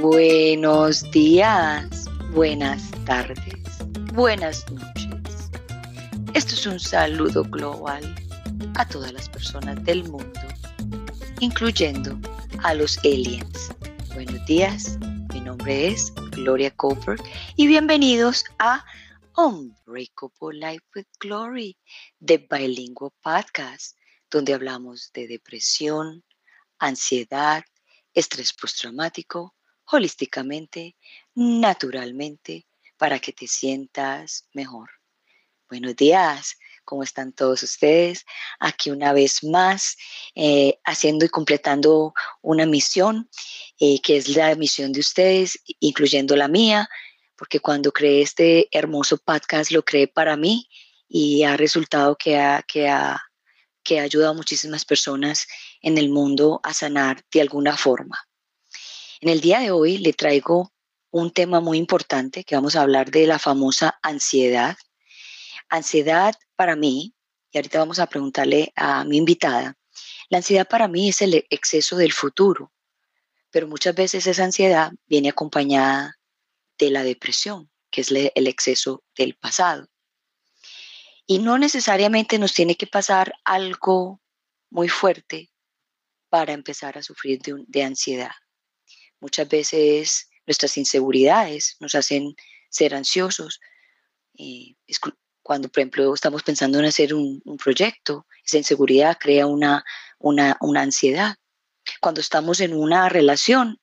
Buenos días, buenas tardes, buenas noches. Esto es un saludo global a todas las personas del mundo, incluyendo a los aliens. Buenos días, mi nombre es Gloria Cooper y bienvenidos a Unbreakable Life with Glory, de Bilingual Podcast, donde hablamos de depresión, ansiedad, estrés postraumático, holísticamente, naturalmente, para que te sientas mejor. Buenos días, ¿cómo están todos ustedes? Aquí una vez más, eh, haciendo y completando una misión, eh, que es la misión de ustedes, incluyendo la mía, porque cuando creé este hermoso podcast lo creé para mí y ha resultado que ha, que ha, que ha ayudado a muchísimas personas en el mundo a sanar de alguna forma. En el día de hoy le traigo un tema muy importante que vamos a hablar de la famosa ansiedad. Ansiedad para mí, y ahorita vamos a preguntarle a mi invitada, la ansiedad para mí es el exceso del futuro, pero muchas veces esa ansiedad viene acompañada de la depresión, que es el exceso del pasado. Y no necesariamente nos tiene que pasar algo muy fuerte para empezar a sufrir de, ansiedad. Muchas veces nuestras inseguridades nos hacen ser ansiosos. Eh, cuando, por ejemplo, estamos pensando en hacer un, proyecto, esa inseguridad crea una, una, una ansiedad. Cuando estamos en una relación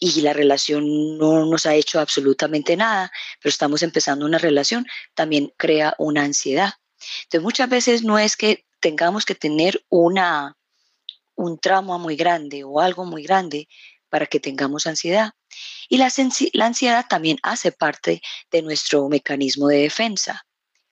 y la relación no nos ha hecho absolutamente nada, pero estamos empezando una relación, también crea una ansiedad. Entonces muchas veces no es que tengamos que tener una, un trauma muy grande o algo muy grande para que tengamos ansiedad. Y la, ansiedad también hace parte de nuestro mecanismo de defensa.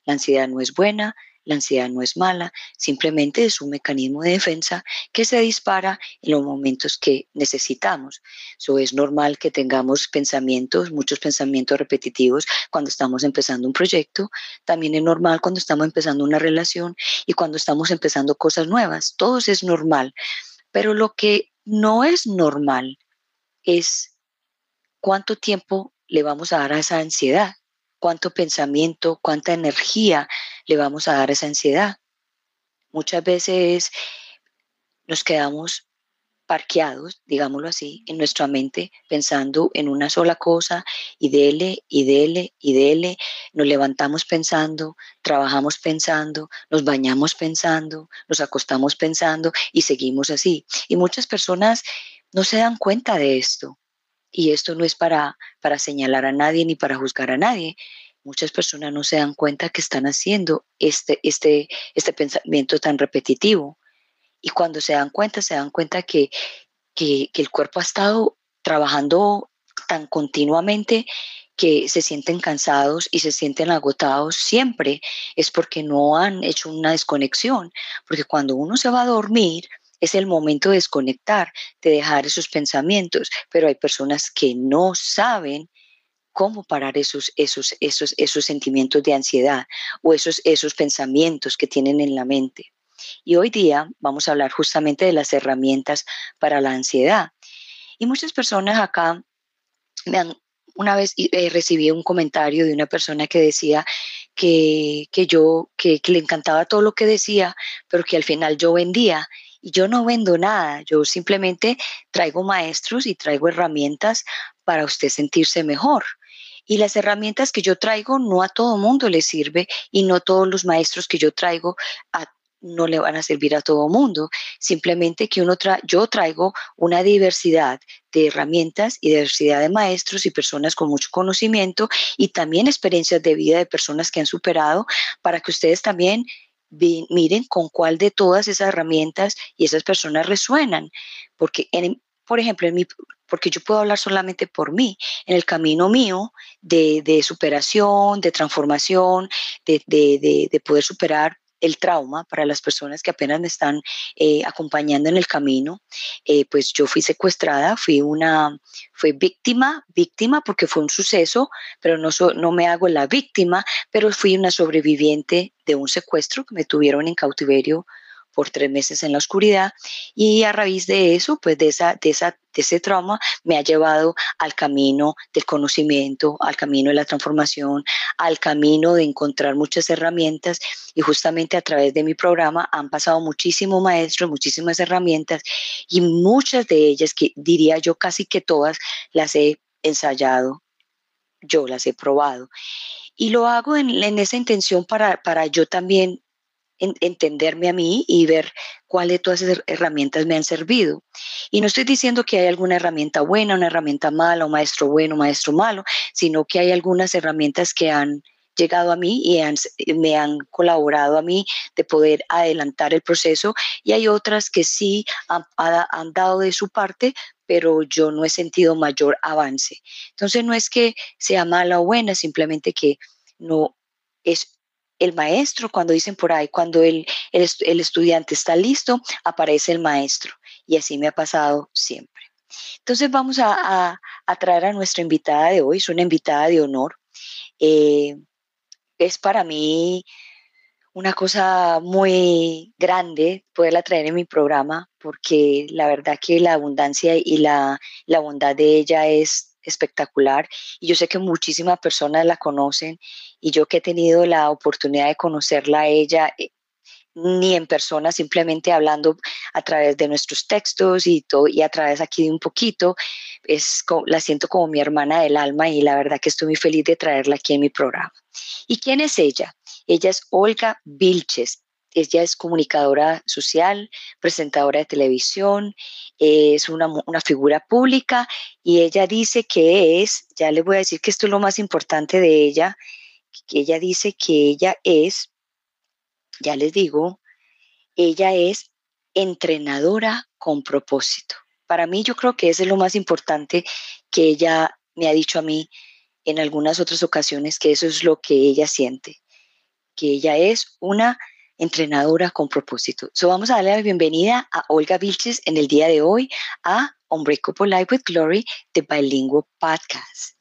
La ansiedad no es buena, la ansiedad no es mala, simplemente es un mecanismo de defensa que se dispara en los momentos que necesitamos. Eso es normal que tengamos pensamientos, muchos pensamientos repetitivos cuando estamos empezando un proyecto. También es normal cuando estamos empezando una relación y cuando estamos empezando cosas nuevas. Todo es normal. Pero lo que no es normal es cuánto tiempo le vamos a dar a esa ansiedad, cuánto pensamiento, cuánta energía le vamos a dar a esa ansiedad. Muchas veces nos quedamos parqueados, digámoslo así, en nuestra mente pensando en una sola cosa y dele y dele y dele. Nos levantamos pensando, trabajamos pensando, nos bañamos pensando, nos acostamos pensando y seguimos así. Y muchas personas no se dan cuenta de esto. Y esto no es para, para señalar a nadie ni para juzgar a nadie. Muchas personas no se dan cuenta que están haciendo este, este, este pensamiento tan repetitivo. Y cuando se dan cuenta, se dan cuenta que, que, que el cuerpo ha estado trabajando tan continuamente que se sienten cansados y se sienten agotados siempre es porque no han hecho una desconexión, porque cuando uno se va a dormir, es el momento de desconectar, de dejar esos pensamientos, pero hay personas que no saben cómo parar esos, esos, esos, esos sentimientos de ansiedad o esos, esos pensamientos que tienen en la mente. Y hoy día vamos a hablar justamente de las herramientas para la ansiedad. Y muchas personas acá me han, una vez eh, recibí un comentario de una persona que decía que, que yo, que, que le encantaba todo lo que decía, pero que al final yo vendía y yo no vendo nada, yo simplemente traigo maestros y traigo herramientas para usted sentirse mejor. Y las herramientas que yo traigo no a todo mundo le sirve y no todos los maestros que yo traigo no le van a servir a todo mundo. Simplemente que yo traigo una diversidad de herramientas y diversidad de maestros y personas con mucho conocimiento y también experiencias de vida de personas que han superado para que ustedes también miren con cuál de todas esas herramientas y esas personas resuenan, porque por ejemplo, en mi, porque yo puedo hablar solamente por mí, en el camino mío de, de superación, de transformación, de, de, de, poder superar el trauma para las personas que apenas me están eh, acompañando en el camino, eh, pues yo fui secuestrada, fui una, fui víctima, víctima porque fue un suceso, pero no, no me hago la víctima, pero fui una sobreviviente de un secuestro que me tuvieron en cautiverio por tres meses en la oscuridad y a raíz de eso, pues de, esa, de, esa, de ese trauma me ha llevado al camino del conocimiento, al camino de la transformación, al camino de encontrar muchas herramientas y justamente a través de mi programa han pasado muchísimos maestros, muchísimas herramientas y muchas de ellas, que diría yo casi que todas, las he ensayado, yo las he probado. Y lo hago en, esa intención para, para yo también entenderme a mí y ver cuáles de todas esas herramientas me han servido. Y no estoy diciendo que hay alguna herramienta buena, una herramienta mala, un maestro bueno, un maestro malo, sino que hay algunas herramientas que han llegado a mí y me han colaborado a mí de poder adelantar el proceso y hay otras que sí han, han dado de su parte, pero yo no he sentido mayor avance. Entonces no es que sea mala o buena, simplemente que no es el maestro, cuando dicen por ahí, cuando el, el, estudiante está listo, aparece el maestro. Y así me ha pasado siempre. Entonces vamos a, a, traer a nuestra invitada de hoy, es una invitada de honor. Eh, es para mí una cosa muy grande poderla traer en mi programa, porque la verdad que la abundancia y la, la bondad de ella es espectacular y yo sé que muchísimas personas la conocen y yo que he tenido la oportunidad de conocerla a ella eh, ni en persona, simplemente hablando a través de nuestros textos y todo, y a través aquí de un poquito, es, la siento como mi hermana del alma y la verdad que estoy muy feliz de traerla aquí en mi programa. ¿Y quién es ella? Ella es Olga Vilches. Ella es comunicadora social, presentadora de televisión, es una, una, figura pública y ella dice que es, ya le voy a decir que esto es lo más importante de ella, que ella dice que ella es, ya les digo, ella es entrenadora con propósito. Para mí yo creo que eso es lo más importante que ella me ha dicho a mí en algunas otras ocasiones, que eso es lo que ella siente, que ella es una entrenadora con propósito. So vamos a darle la bienvenida a Olga Vilches en el día de hoy a Unbreakable Life with Glory, de Bilingual Podcast.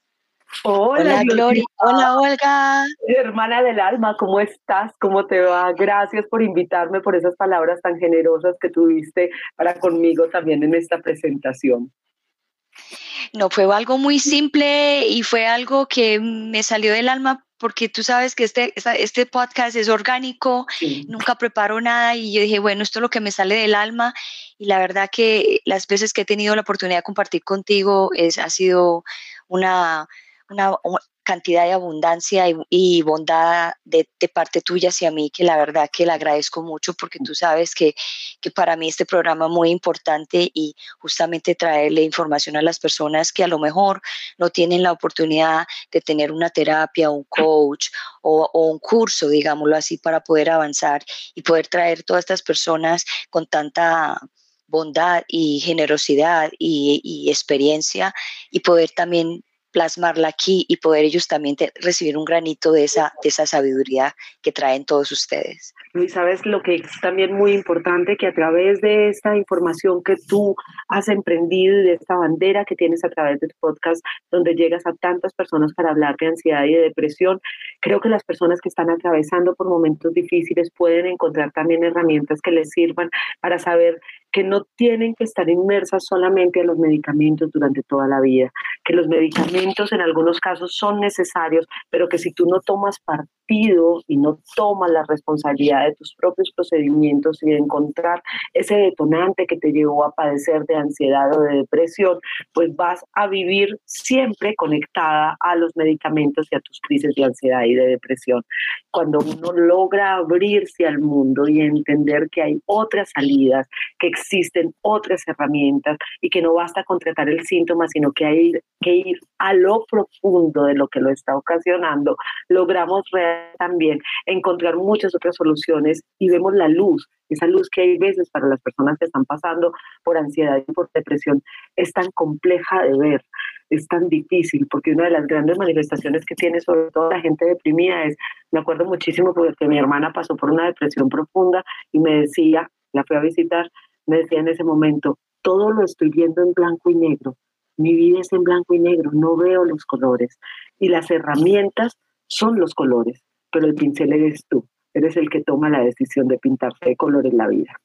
Hola, Glory. Hola, Olga. Hermana del alma, ¿cómo estás? ¿Cómo te va? Gracias por invitarme, por esas palabras tan generosas que tuviste para conmigo también en esta presentación. No, fue algo muy simple y fue algo que me salió del alma porque tú sabes que este, este podcast es orgánico, nunca preparo nada y yo dije, bueno, esto es lo que me sale del alma y la verdad que las veces que he tenido la oportunidad de compartir contigo es, ha sido una, una, cantidad de abundancia y, bondad de, parte tuya hacia mí, que la verdad que le agradezco mucho porque tú sabes que, que para mí este programa es muy importante y justamente traerle información a las personas que a lo mejor no tienen la oportunidad de tener una terapia, un coach o, un curso, digámoslo así, para poder avanzar y poder traer todas estas personas con tanta bondad y generosidad y, y, experiencia y poder también plasmarla aquí y poder ellos también recibir un granito de esa, de esa sabiduría que traen todos ustedes. Y sabes lo que es también muy importante, que a través de esta información que tú has emprendido y de esta bandera que tienes a través de tu podcast, donde llegas a tantas personas para hablar de ansiedad y de depresión, creo que las personas que están atravesando por momentos difíciles pueden encontrar también herramientas que les sirvan para saber que no tienen que estar inmersas solamente a los medicamentos durante toda la vida, que los medicamentos en algunos casos son necesarios, pero que si tú no tomas y no tomas la responsabilidad de tus propios procedimientos y de encontrar ese detonante que te llevó a padecer de ansiedad o de depresión, pues vas a vivir siempre conectada a los medicamentos y a tus crisis de ansiedad y de depresión. Cuando uno logra abrirse al mundo y entender que hay otras salidas, que existen otras herramientas y que no basta con tratar el síntoma, sino que hay que ir a lo profundo de lo que lo está ocasionando, logramos también encontrar muchas otras soluciones y vemos la luz, esa luz que hay veces para las personas que están pasando por ansiedad y por depresión es tan compleja de ver, es tan difícil, porque una de las grandes manifestaciones que tiene sobre todo la gente deprimida es, me acuerdo muchísimo porque mi hermana pasó por una depresión profunda y me decía, la fui a visitar, me decía en ese momento, todo lo estoy viendo en blanco y negro, mi vida es en blanco y negro, no veo los colores. Y las herramientas son los colores, pero el pincel eres tú. eres el que toma la decisión de pintarte de color en la vida.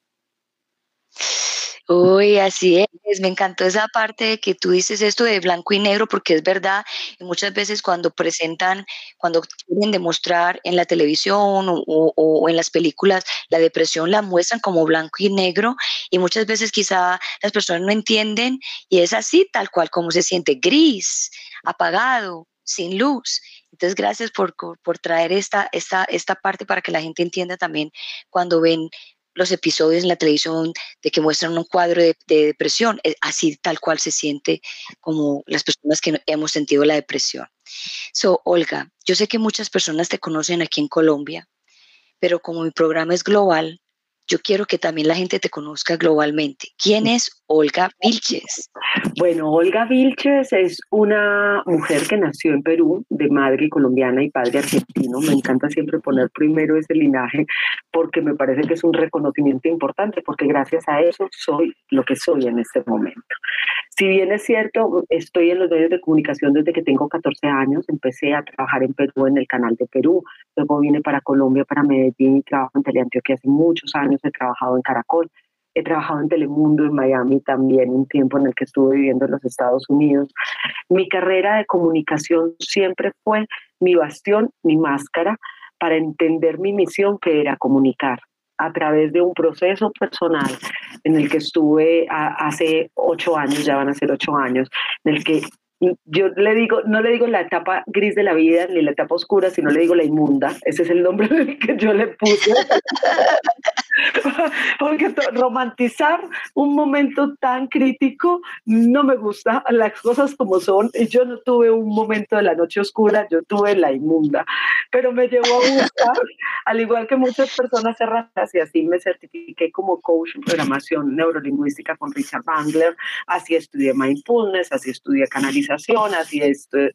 Uy, así es. Me encantó esa parte de que tú dices esto de blanco y negro, porque es verdad. Y muchas veces cuando presentan, cuando quieren demostrar en la televisión o, en las películas la depresión, la muestran como blanco y negro. Y muchas veces quizá las personas no entienden y es así, tal cual como se siente, gris, apagado, sin luz. Entonces, gracias por, por traer esta, esta, esta parte para que la gente entienda también cuando ven los episodios en la televisión de que muestran un cuadro de, depresión, eh, así tal cual se siente como las personas que hemos sentido la depresión. So, Olga, yo sé que muchas personas te conocen aquí en Colombia, pero como mi programa es global, yo quiero que también la gente te conozca globalmente. ¿Quién es Olga Vilches? Bueno, Olga Vilches es una mujer que nació en Perú, de madre colombiana y padre argentino. Me encanta siempre poner primero ese linaje porque me parece que es un reconocimiento importante, porque gracias a eso soy lo que soy en este momento. Si bien es cierto, estoy en los medios de comunicación desde que tengo 14 años, empecé a trabajar en Perú, en el canal de Perú, luego vine para Colombia, para Medellín y trabajo en Teleantioquia hace muchos años, he trabajado en Caracol, he trabajado en Telemundo, en Miami también, un tiempo en el que estuve viviendo en los Estados Unidos. Mi carrera de comunicación siempre fue mi bastión, mi máscara, para entender mi misión que era comunicar a través de un proceso personal en el que estuve hace ocho años, ya van a ser ocho años, en el que yo le digo, no le digo la etapa gris de la vida ni la etapa oscura, sino le digo la inmunda. Ese es el nombre que yo le puse. Porque romantizar un momento tan crítico no me gusta, las cosas como son. Y yo no tuve un momento de la noche oscura, yo tuve la inmunda. Pero me llevó a buscar, al igual que muchas personas cerradas, y así me certifiqué como coach en programación neurolingüística con Richard Bandler. Así estudié mindfulness, así estudié canalización, así he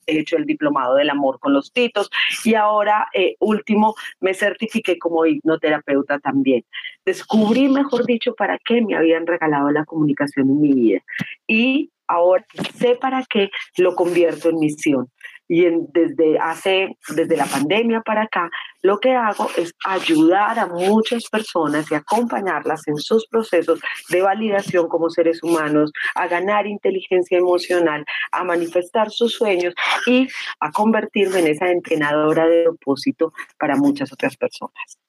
hecho el diplomado del amor con los titos. Y ahora, eh, último, me certifiqué como hipnoterapeuta también descubrí, mejor dicho, para qué me habían regalado la comunicación en mi vida. Y ahora sé para qué lo convierto en misión. Y desde hace, desde la pandemia para acá, lo que hago es ayudar a muchas personas y acompañarlas en sus procesos de validación como seres humanos, a ganar inteligencia emocional, a manifestar sus sueños y a convertirme en esa entrenadora de propósito para muchas otras personas.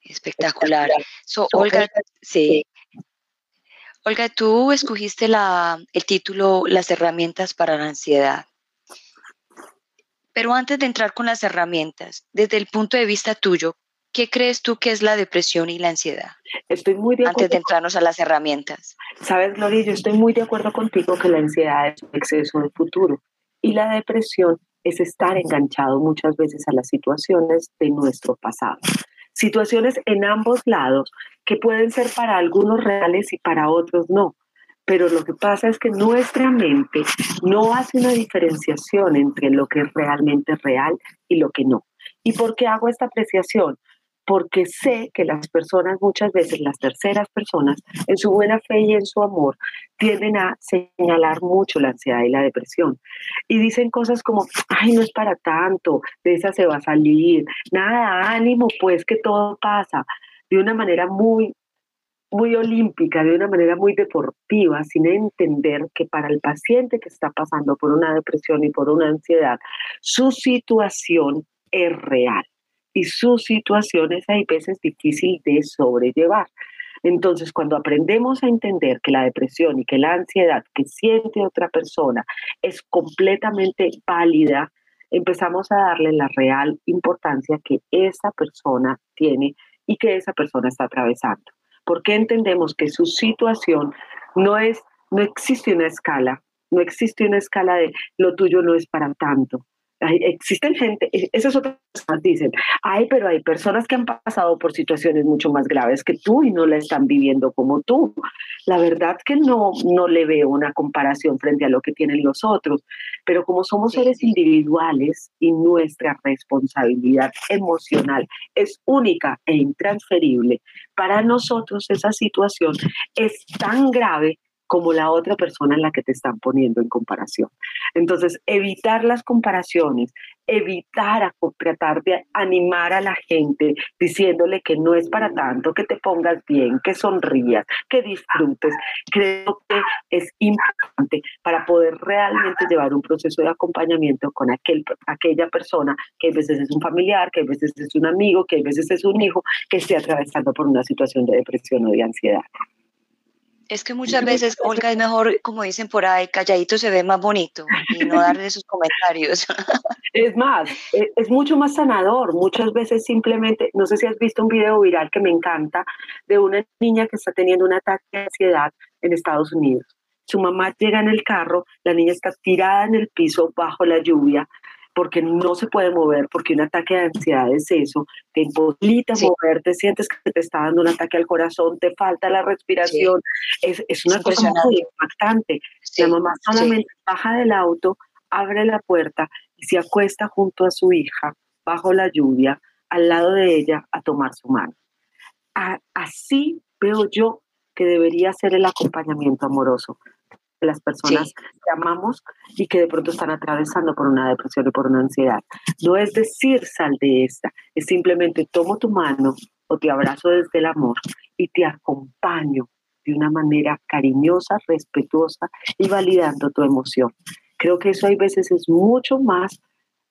Espectacular. Olga, sí. Olga, tú escogiste la, el título Las herramientas para la ansiedad. Pero antes de entrar con las herramientas, desde el punto de vista tuyo, ¿qué crees tú que es la depresión y la ansiedad? Estoy muy de acuerdo. Antes de entrarnos a las herramientas. Sabes, Gloria, yo estoy muy de acuerdo contigo que la ansiedad es un exceso de futuro y la depresión es estar enganchado muchas veces a las situaciones de nuestro pasado situaciones en ambos lados que pueden ser para algunos reales y para otros no. Pero lo que pasa es que nuestra mente no hace una diferenciación entre lo que es realmente real y lo que no. ¿Y por qué hago esta apreciación? porque sé que las personas, muchas veces las terceras personas, en su buena fe y en su amor, tienden a señalar mucho la ansiedad y la depresión. Y dicen cosas como, ay, no es para tanto, de esa se va a salir, nada, ánimo, pues que todo pasa, de una manera muy muy olímpica, de una manera muy deportiva, sin entender que para el paciente que está pasando por una depresión y por una ansiedad, su situación es real y sus situaciones hay veces difícil de sobrellevar. Entonces, cuando aprendemos a entender que la depresión y que la ansiedad que siente otra persona es completamente válida, empezamos a darle la real importancia que esa persona tiene y que esa persona está atravesando. Porque entendemos que su situación no es, no existe una escala, no existe una escala de lo tuyo no es para tanto, existen gente, e, esas otras personas dicen, ay, pero hay personas que han pasado por situaciones mucho más graves que tú y no la están viviendo como tú. La verdad que no, no le veo una comparación frente a lo que tienen los otros, pero como somos seres individuales y nuestra responsabilidad emocional es única e intransferible, para nosotros esa situación es tan grave como la otra persona en la que te están poniendo en comparación. Entonces, evitar las comparaciones, evitar a, tratar de animar a la gente diciéndole que no es para tanto, que te pongas bien, que sonrías, que disfrutes. Creo que es importante para poder realmente llevar un proceso de acompañamiento con aquel, aquella persona que a veces es un familiar, que a veces es un amigo, que a veces es un hijo, que esté atravesando por una situación de depresión o de ansiedad. Es que muchas veces, Olga, es mejor, como dicen por ahí, calladito se ve más bonito y no darle esos comentarios. Es más, e, es, mucho más sanador. Muchas veces simplemente, no sé si has visto un video viral que me encanta de una niña que está teniendo un ataque de ansiedad en Estados Unidos. Su mamá llega en el carro, la niña está tirada en el piso bajo la lluvia, porque no se puede mover, porque un ataque de ansiedad es eso, te imposibilita moverte, sientes que te está dando un ataque al corazón, te falta la respiración, es, es, una cosa muy impactante. la mamá solamente baja del auto, abre la puerta y se acuesta junto a su hija, bajo la lluvia, al lado de ella, a tomar su mano. así veo yo que debería ser el acompañamiento amoroso las personas que amamos y que de pronto están atravesando por una depresión o por una ansiedad. No es decir sal de esta, es simplemente tomo tu mano o te abrazo desde el amor y te acompaño de una manera cariñosa, respetuosa y validando tu emoción. Creo que eso hay veces es mucho más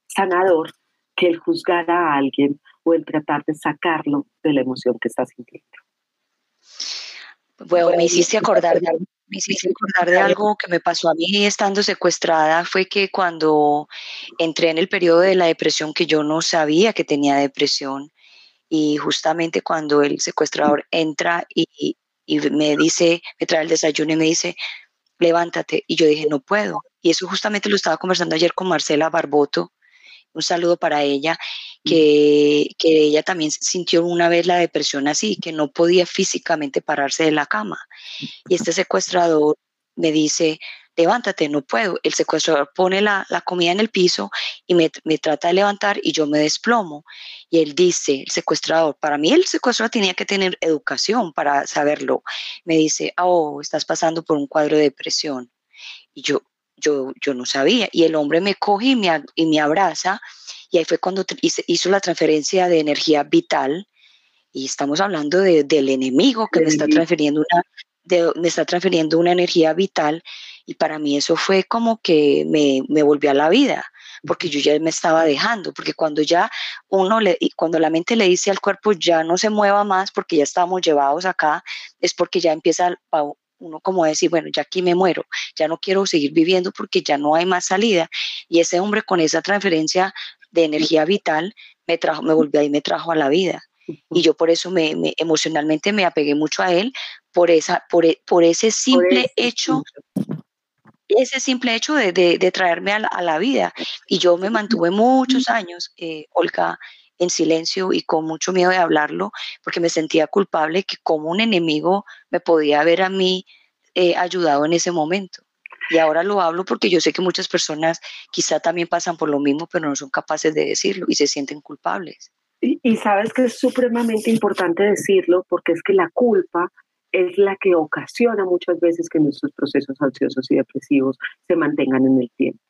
sanador que el juzgar a alguien o el tratar de sacarlo de la emoción que está sintiendo. Bueno, me hiciste acordar de algo me hiciste acordar de algo que me pasó a mí estando secuestrada, fue que cuando entré en el periodo de la depresión, que yo no sabía que tenía depresión, y justamente cuando el secuestrador entra y, y me dice, me trae el desayuno y me dice, levántate, y yo dije, no puedo. Y eso justamente lo estaba conversando ayer con Marcela Barboto, un saludo para ella, que, que, ella también sintió una vez la depresión así, que no podía físicamente pararse de la cama. Y este secuestrador me dice, levántate, no puedo. El secuestrador pone la, la comida en el piso y me, me, trata de levantar y yo me desplomo. Y él dice, el secuestrador, para mí el secuestrador tenía que tener educación para saberlo. Me dice, oh, estás pasando por un cuadro de depresión. Y yo, yo, yo no sabía. Y el hombre me coge y me, y me abraza y ahí fue cuando hizo la transferencia de energía vital y estamos hablando del enemigo que me está transfiriendo una, me está transfiriendo una energía vital y para mí eso fue como que me, me volvió a la vida porque yo ya me estaba dejando, porque cuando ya uno le, cuando la mente le dice al cuerpo ya no se mueva más porque ya estamos llevados acá, es porque ya empieza uno como decir, bueno, ya aquí me muero, ya no quiero seguir viviendo porque ya no hay más salida. Y ese hombre con esa transferencia de energía vital me trajo, me volvió ahí, me trajo a la vida. Y yo por eso me, emocionalmente me apegué mucho a él, por, esa, por, e, por ese simple hecho, ese simple hecho de, de, traerme a la, vida. Y yo me mantuve muchos años, eh, Olga, en silencio y con mucho miedo de hablarlo, porque me sentía culpable que como un enemigo me podía haber a mí eh, ayudado en ese momento. Y ahora lo hablo porque yo sé que muchas personas quizá también pasan por lo mismo, pero no son capaces de decirlo y se sienten culpables. Y, sabes que es supremamente importante decirlo porque es que la culpa es la que ocasiona muchas veces que nuestros procesos ansiosos y depresivos se mantengan en el tiempo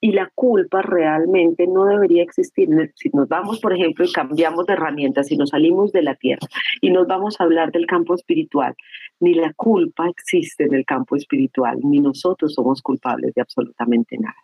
y la culpa realmente no debería existir. Si nos vamos, por ejemplo, y cambiamos de herramientas y nos salimos de la tierra y nos vamos a hablar del campo espiritual, ni la culpa existe en el campo espiritual, ni nosotros somos culpables de absolutamente nada.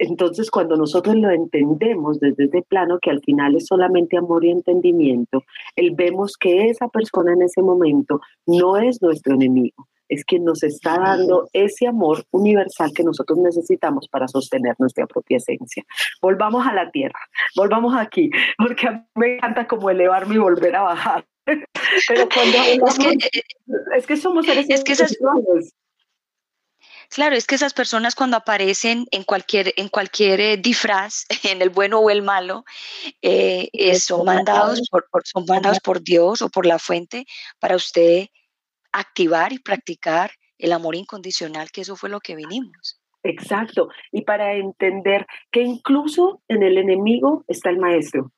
Entonces, cuando nosotros lo entendemos desde este plano, que al final es solamente amor y entendimiento, el vemos que esa persona en ese momento no es nuestro enemigo, es quien nos está dando ese amor universal que nosotros necesitamos para sostener nuestra propia esencia. Volvamos a la tierra, volvamos aquí, porque a mí me encanta como elevarme y volver a bajar. Pero cuando es, que, eh, es que somos seres es que esas, Claro, es que esas personas cuando aparecen en cualquier, en cualquier eh, disfraz, en el bueno o el malo, eh, son, mandados por, son mandados por Dios o por la fuente para usted activar y practicar el amor incondicional, que eso fue lo que vinimos. Exacto, y para entender que incluso en el enemigo está el maestro.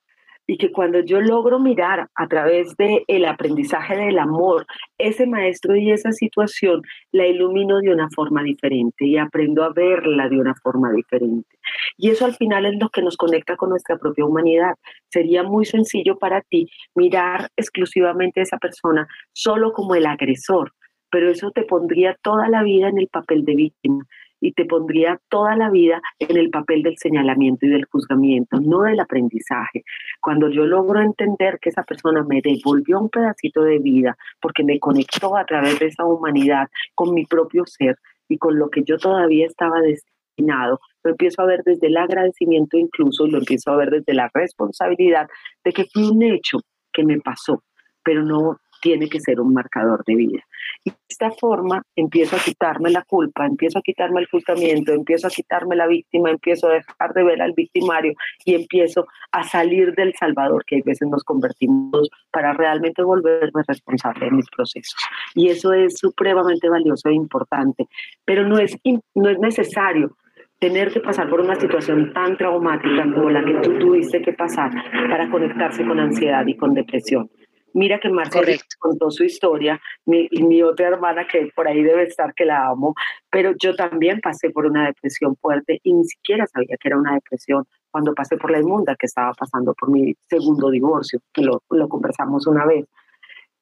Y que cuando yo logro mirar a través del el aprendizaje del amor, ese maestro y esa situación la ilumino de una forma diferente y aprendo a verla de una forma diferente. Y eso al final es lo que nos conecta con nuestra propia humanidad. Sería muy sencillo para ti mirar exclusivamente a esa persona solo como el agresor, pero eso te pondría toda la vida en el papel de víctima y te pondría toda la vida en el papel del señalamiento y del juzgamiento, no del aprendizaje. Cuando yo logro entender que esa persona me devolvió un pedacito de vida porque me conectó a través de esa humanidad con mi propio ser y con lo que yo todavía estaba destinado, lo empiezo a ver desde el agradecimiento incluso, lo empiezo a ver desde la responsabilidad de que fue un hecho que me pasó, pero no tiene que ser un marcador de vida. Y de esta forma empiezo a quitarme la culpa, empiezo a quitarme el juzgamiento, empiezo a quitarme la víctima, empiezo a dejar de ver al victimario y empiezo a salir del salvador que a veces nos convertimos para realmente volverme responsable de mis procesos. Y eso es supremamente valioso e importante, pero no es, no es necesario tener que pasar por una situación tan traumática como la que tú tuviste que pasar para conectarse con ansiedad y con depresión. Mira que Marcela contó su historia, mi, y mi otra hermana que por ahí debe estar, que la amo, pero yo también pasé por una depresión fuerte y ni siquiera sabía que era una depresión cuando pasé por la inmunda que estaba pasando por mi segundo divorcio, que lo, lo conversamos una vez,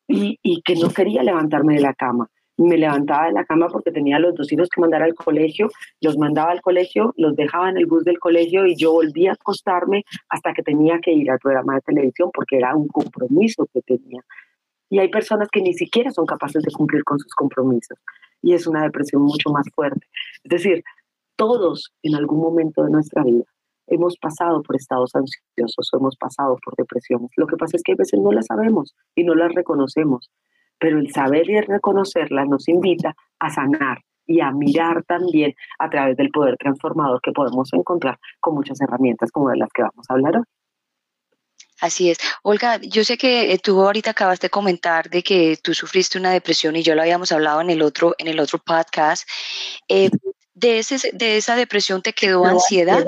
y, y que no quería levantarme de la cama me levantaba de la cama porque tenía los dos hijos que mandar al colegio, los mandaba al colegio, los dejaba en el bus del colegio y yo volvía a acostarme hasta que tenía que ir al programa de televisión porque era un compromiso que tenía. Y hay personas que ni siquiera son capaces de cumplir con sus compromisos y es una depresión mucho más fuerte. Es decir, todos en algún momento de nuestra vida hemos pasado por estados ansiosos o hemos pasado por depresiones. Lo que pasa es que a veces no las sabemos y no las reconocemos pero el saber y reconocerla nos invita a sanar y a mirar también a través del poder transformador que podemos encontrar con muchas herramientas como de las que vamos a hablar hoy. Así es. Olga, yo sé que eh, tú ahorita acabas de comentar de que tú sufriste una depresión y yo lo habíamos hablado en el otro, en el otro podcast. Eh, de, ese, ¿De esa depresión te quedó ansiedad?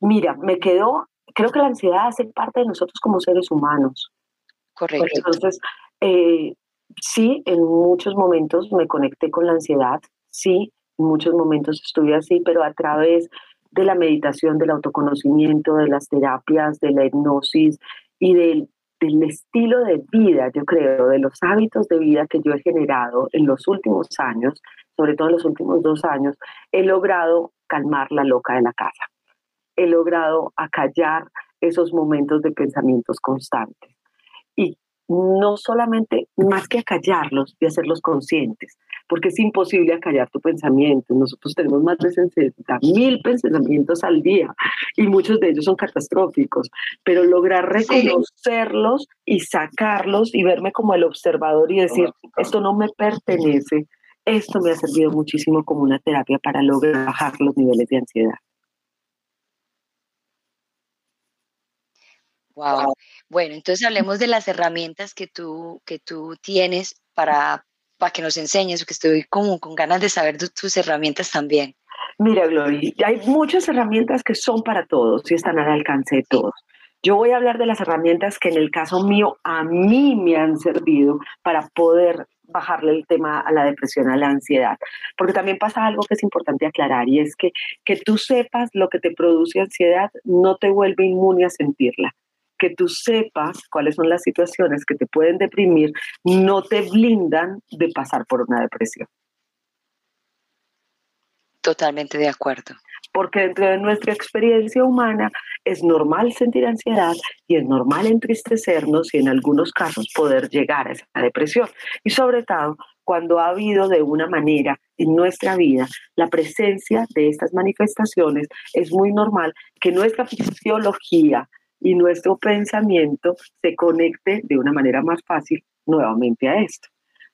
Mira, me quedó, creo que la ansiedad hace parte de nosotros como seres humanos. Correcto. Entonces, eh, sí, en muchos momentos me conecté con la ansiedad, sí, en muchos momentos estuve así, pero a través de la meditación, del autoconocimiento, de las terapias, de la hipnosis y del, del estilo de vida, yo creo, de los hábitos de vida que yo he generado en los últimos años, sobre todo en los últimos dos años, he logrado calmar la loca de la casa. He logrado acallar esos momentos de pensamientos constantes. Y no solamente más que acallarlos y hacerlos conscientes, porque es imposible acallar tu pensamiento. Nosotros tenemos más de 60 mil pensamientos al día y muchos de ellos son catastróficos, pero lograr reconocerlos y sacarlos y verme como el observador y decir, esto no me pertenece, esto me ha servido muchísimo como una terapia para lograr bajar los niveles de ansiedad. Wow. Bueno, entonces hablemos de las herramientas que tú, que tú tienes para, para que nos enseñes, porque estoy como con ganas de saber tus herramientas también. Mira, Gloria, hay muchas herramientas que son para todos y están al alcance de todos. Yo voy a hablar de las herramientas que en el caso mío a mí me han servido para poder bajarle el tema a la depresión, a la ansiedad. Porque también pasa algo que es importante aclarar y es que que tú sepas lo que te produce ansiedad no te vuelve inmune a sentirla que tú sepas cuáles son las situaciones que te pueden deprimir, no te blindan de pasar por una depresión. Totalmente de acuerdo. Porque dentro de nuestra experiencia humana es normal sentir ansiedad y es normal entristecernos y en algunos casos poder llegar a esa depresión. Y sobre todo cuando ha habido de una manera en nuestra vida la presencia de estas manifestaciones, es muy normal que nuestra fisiología y nuestro pensamiento se conecte de una manera más fácil nuevamente a esto.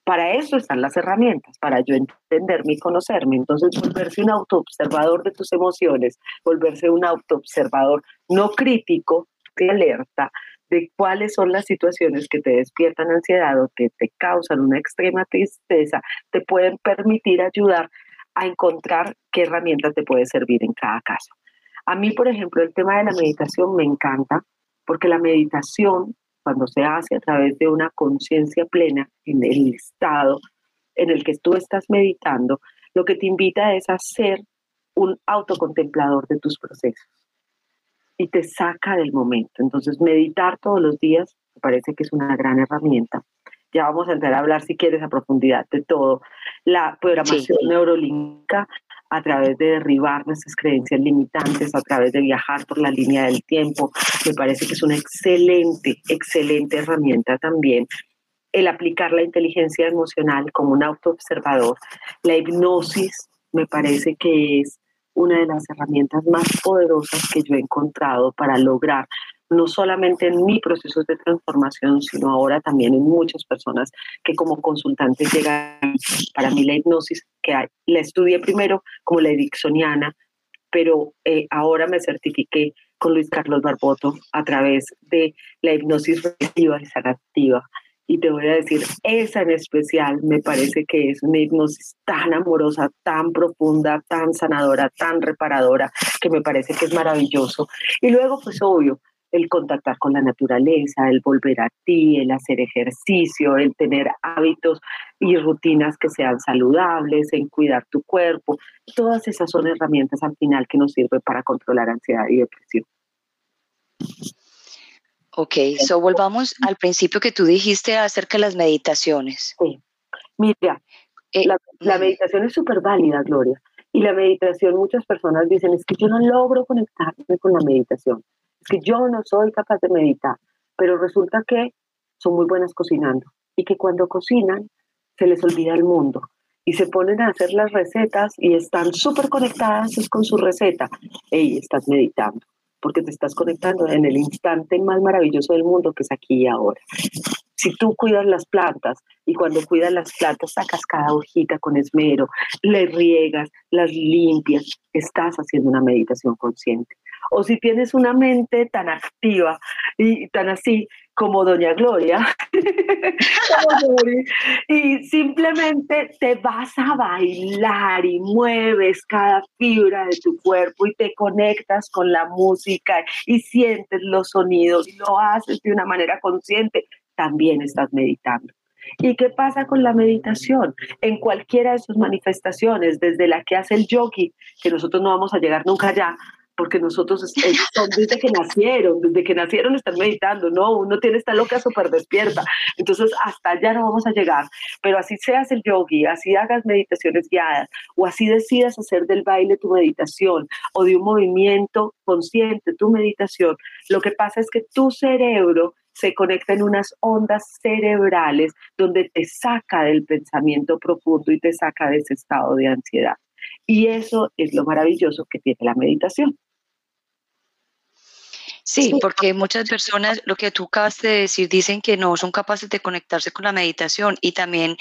Para eso están las herramientas, para yo entenderme y conocerme. Entonces, volverse un autoobservador de tus emociones, volverse un autoobservador no crítico, de alerta de cuáles son las situaciones que te despiertan ansiedad o que te causan una extrema tristeza, te pueden permitir ayudar a encontrar qué herramientas te puede servir en cada caso. A mí, por ejemplo, el tema de la meditación me encanta. porque la meditación, cuando se hace a través de una conciencia plena en el estado en el que tú estás meditando, lo que te invita es a ser un autocontemplador de tus procesos y te saca del momento. Entonces, meditar todos los días me parece que es una gran herramienta. Ya vamos a entrar a hablar, si quieres, a profundidad de todo. La programación neurolímbica a través de derribar nuestras creencias limitantes, a través de viajar por la línea del tiempo, me parece que es una excelente, excelente herramienta también el aplicar la inteligencia emocional como un autoobservador. La hipnosis me parece que es una de las herramientas más poderosas que yo he encontrado para lograr, no solamente en mi proceso de transformación, sino ahora también en muchas personas que como consultantes llegan. Para mí la hipnosis, que la estudié primero como la ericksoniana, pero eh, ahora me certifiqué con Luis Carlos Barboto a través de la hipnosis reactiva y sanativa y te voy a decir, esa en especial me parece que es una hipnosis tan amorosa, tan profunda, tan sanadora, tan reparadora, que me parece que es maravilloso. Y luego, pues obvio, el contactar con la naturaleza, el volver a ti, el hacer ejercicio, el tener hábitos y rutinas que sean saludables, en cuidar tu cuerpo, todas esas son herramientas al final que nos sirven para controlar ansiedad y depresión. Ok, so volvamos al principio que tú dijiste acerca de las meditaciones. Sí. Mira, eh, la, meditación es súper válida, Gloria. Y la meditación, muchas personas dicen, es que yo no logro conectarme con la meditación. Que yo no soy capaz de meditar. Pero resulta que son muy buenas cocinando. Y que cuando cocinan, se les olvida el mundo. Y se ponen a hacer las recetas y están súper conectadas con su receta. Ey, estás meditando porque te estás conectando en el instante más maravilloso del mundo que es aquí y ahora. Si tú cuidas las plantas y cuando cuidas las plantas sacas cada hojita con esmero, le riegas, las limpias, estás haciendo una meditación consciente. O si tienes una mente tan activa y tan así como Doña Gloria, y simplemente te vas a bailar y mueves cada fibra de tu cuerpo y te conectas con la música y sientes los sonidos y lo haces de una manera consciente, también estás meditando. ¿Y qué pasa con la meditación? En cualquiera de sus manifestaciones, desde la que hace el yogi, que nosotros no vamos a llegar nunca allá, porque nosotros son desde que nacieron, desde que nacieron están meditando, ¿no? Uno tiene esta loca súper despierta, entonces hasta allá no vamos a llegar, pero así seas el yogi, así hagas meditaciones guiadas, o así decidas hacer del baile tu meditación, o de un movimiento consciente tu meditación, lo que pasa es que tu cerebro se conecta en unas ondas cerebrales donde te saca del pensamiento profundo y te saca de ese estado de ansiedad. Y eso es lo maravilloso que tiene la meditación. Sí, porque muchas personas, lo que tú acabas de decir, dicen que no son capaces de conectarse con la meditación y también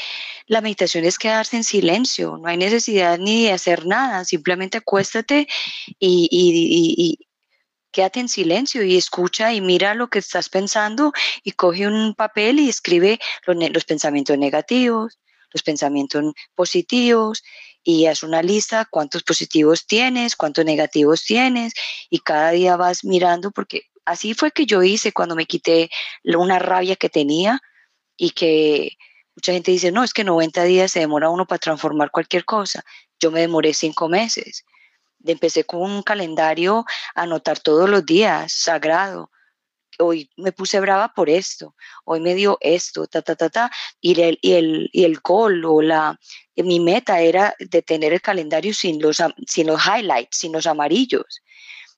la meditación es quedarse en silencio, no hay necesidad ni de hacer nada, simplemente acuéstate y, y, quédate en silencio y escucha y mira lo que estás pensando y coge un papel y escribe los, los pensamientos negativos, los pensamientos positivos y haz una lista, cuántos positivos tienes, cuántos negativos tienes y cada día vas mirando porque así fue que yo hice cuando me quité una rabia que tenía y que mucha gente dice, no, es que 90 días se demora uno para transformar cualquier cosa. Yo me demoré cinco meses. Empecé con un calendario a anotar todos los días, sagrado, hoy me puse brava por esto, hoy me dio esto, ta, ta, ta, ta, y el, y el, y el goal o la, mi meta era de tener el calendario sin los, sin los highlights, sin los amarillos.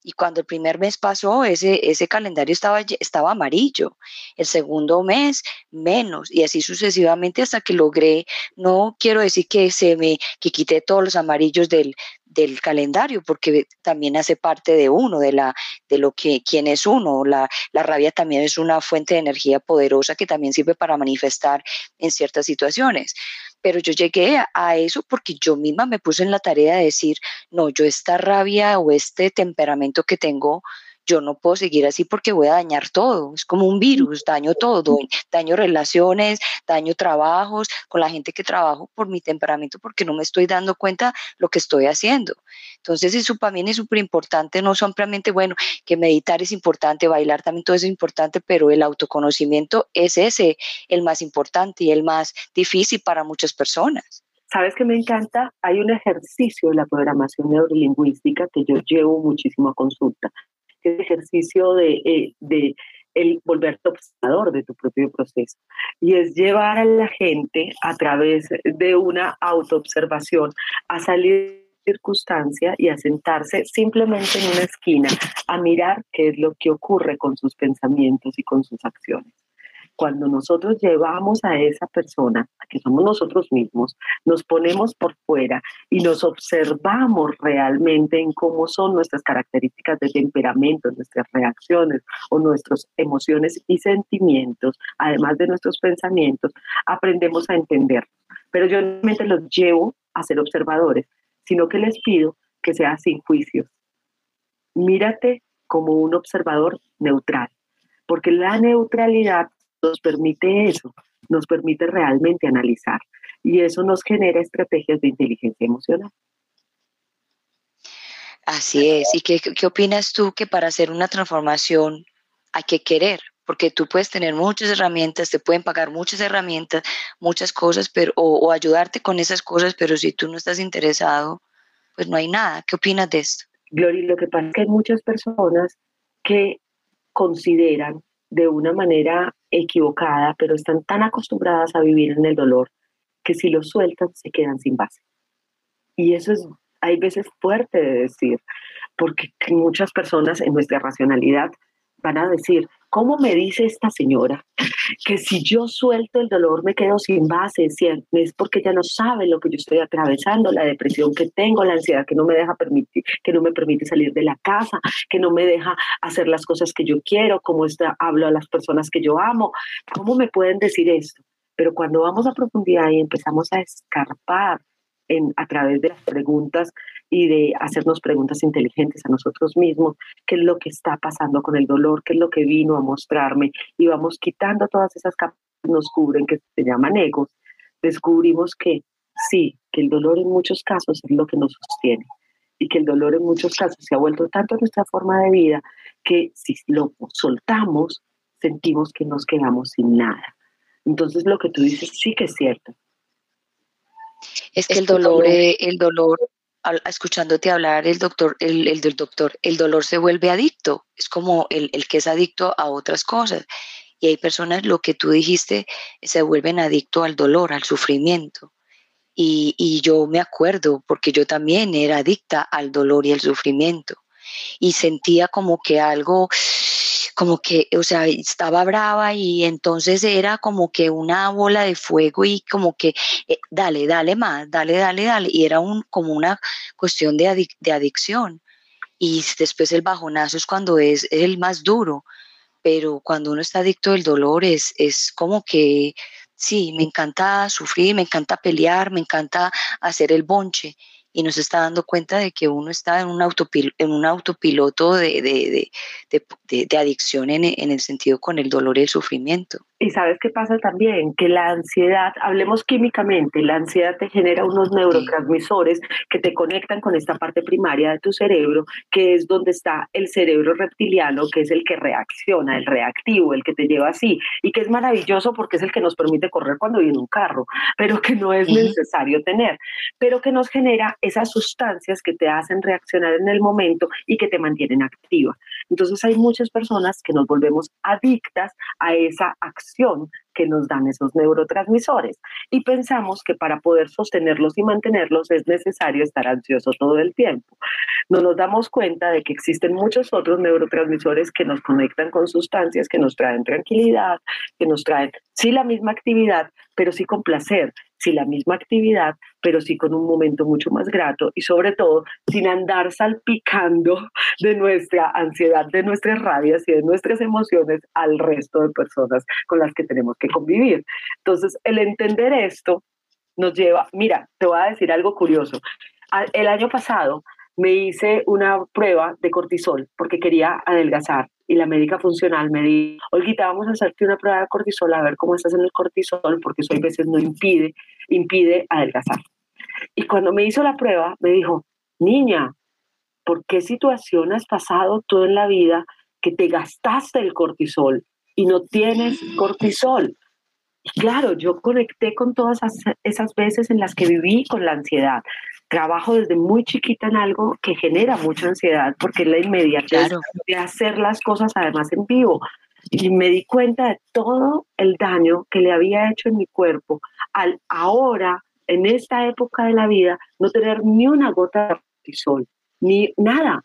Y cuando el primer mes pasó, ese, ese calendario estaba, estaba amarillo. El segundo mes, menos. Y así sucesivamente hasta que logré, no quiero decir que se me, que quité todos los amarillos del, del calendario, porque también hace parte de uno, de, la, de lo que quién es uno. La, la rabia también es una fuente de energía poderosa que también sirve para manifestar en ciertas situaciones. Pero yo llegué a, eso porque yo misma me puse en la tarea de decir, no, yo esta rabia o este temperamento que tengo, yo no puedo seguir así porque voy a dañar todo. Es como un virus, daño todo, daño relaciones, daño trabajos con la gente que trabajo por mi temperamento porque no me estoy dando cuenta lo que estoy haciendo. Entonces eso también es súper importante, no simplemente, bueno, que meditar es importante, bailar también todo eso es importante, pero el autoconocimiento es ese, el más importante y el más difícil para muchas personas. ¿Sabes que me encanta? Hay un ejercicio de la programación neurolingüística que yo llevo muchísimo a consulta, que es el ejercicio de, eh, de el volverte observador de tu propio proceso. Y es llevar a la gente a través de una autoobservación a salir circunstancia y a sentarse simplemente en una esquina a mirar qué es lo que ocurre con sus pensamientos y con sus acciones cuando nosotros llevamos a esa persona, que somos nosotros mismos, nos ponemos por fuera y nos observamos realmente en cómo son nuestras características de temperamento, nuestras reacciones o nuestras emociones y sentimientos, además de nuestros pensamientos, aprendemos a entender. Pero yo no los llevo a ser observadores, sino que les pido que sea sin juicios. Mírate como un observador neutral, porque la neutralidad nos permite eso, nos permite realmente analizar y eso nos genera estrategias de inteligencia emocional. Así es. ¿Y qué, qué opinas tú que para hacer una transformación hay que querer? Porque tú puedes tener muchas herramientas, te pueden pagar muchas herramientas, muchas cosas, pero, o, ayudarte con esas cosas, pero si tú no estás interesado, pues no hay nada. ¿Qué opinas de esto? Glory, lo que pasa es que hay muchas personas que consideran de una manera equivocada, pero están tan acostumbradas a vivir en el dolor que si lo sueltan se quedan sin base. Y eso es, hay veces fuerte de decir, porque muchas personas en nuestra racionalidad van a decir, ¿cómo me dice esta señora que si yo suelto el dolor me quedo sin base? Es porque ella no sabe lo que yo estoy atravesando, la depresión que tengo, la ansiedad que no me deja permitir, que no me permite salir de la casa, que no me deja hacer las cosas que yo quiero, cómo está, hablo a las personas que yo amo. ¿Cómo me pueden decir esto? Pero cuando vamos a profundidad y empezamos a escarpar en, a través de las preguntas y de hacernos preguntas inteligentes a nosotros mismos, qué es lo que está pasando con el dolor, qué es lo que vino a mostrarme, y vamos quitando todas esas capas que nos cubren, que se llaman egos, descubrimos que sí, que el dolor en muchos casos es lo que nos sostiene y que el dolor en muchos casos se ha vuelto tanto nuestra forma de vida que si lo soltamos, sentimos que nos quedamos sin nada. Entonces lo que tú dices sí que es cierto. Es que el dolor, eh, el dolor escuchándote hablar el doctor, el, el, del doctor, el dolor se vuelve adicto, es como el, el, que es adicto a otras cosas. Y hay personas, lo que tú dijiste, se vuelven adicto al dolor, al sufrimiento. Y, y yo me acuerdo, porque yo también era adicta al dolor y al sufrimiento. Y sentía como que algo como que, o sea, estaba brava y entonces era como que una bola de fuego y como que, eh, dale, dale más, dale, dale, dale. Y era un, como una cuestión de, adicción. Y después el bajonazo es cuando es, el más duro. Pero cuando uno está adicto al dolor es, es como que, sí, me encanta sufrir, me encanta pelear, me encanta hacer el bonche y nos está dando cuenta de que uno está en un, autopil en un autopiloto de, de, de, de adicción en, en, el sentido con el dolor y el sufrimiento. Y sabes qué pasa también, que la ansiedad, hablemos químicamente, la ansiedad te genera unos neurotransmisores que te conectan con esta parte primaria de tu cerebro, que es donde está el cerebro reptiliano, que es el que reacciona, el reactivo, el que te lleva así, y que es maravilloso porque es el que nos permite correr cuando viene un carro, pero que no es necesario tener, pero que nos genera esas sustancias que te hacen reaccionar en el momento y que te mantienen activa. Entonces hay muchas personas que nos volvemos adictas a esa acción que nos dan esos neurotransmisores. Y pensamos que para poder sostenerlos y mantenerlos es necesario estar ansioso todo el tiempo. No nos damos cuenta de que existen muchos otros neurotransmisores que nos conectan con sustancias que nos traen tranquilidad, que nos traen, sí, la misma actividad, pero sí con placer, sí la misma actividad, pero sí con un momento mucho más grato y sobre todo sin andar salpicando de nuestra ansiedad, de nuestras rabias y de nuestras emociones al resto de personas con las que tenemos que convivir. Entonces, el entender esto nos lleva, mira, te voy a decir algo curioso. El año pasado me hice una prueba de cortisol porque quería adelgazar y la médica funcional me dijo, Olguita, vamos a hacerte una prueba de cortisol a ver cómo estás en el cortisol porque eso a veces no impide, impide adelgazar. Y cuando me hizo la prueba, me dijo, niña, ¿por qué situación has pasado tú en la vida que te gastaste el cortisol y no tienes cortisol? Y claro, yo conecté con todas esas veces en las que viví con la ansiedad. Trabajo desde muy chiquita en algo que genera mucha ansiedad porque es la inmediatez de hacer las cosas además en vivo. Y me di cuenta de todo el daño que le había hecho en mi cuerpo al ahora, en esta época de la vida, no tener ni una gota de cortisol, ni nada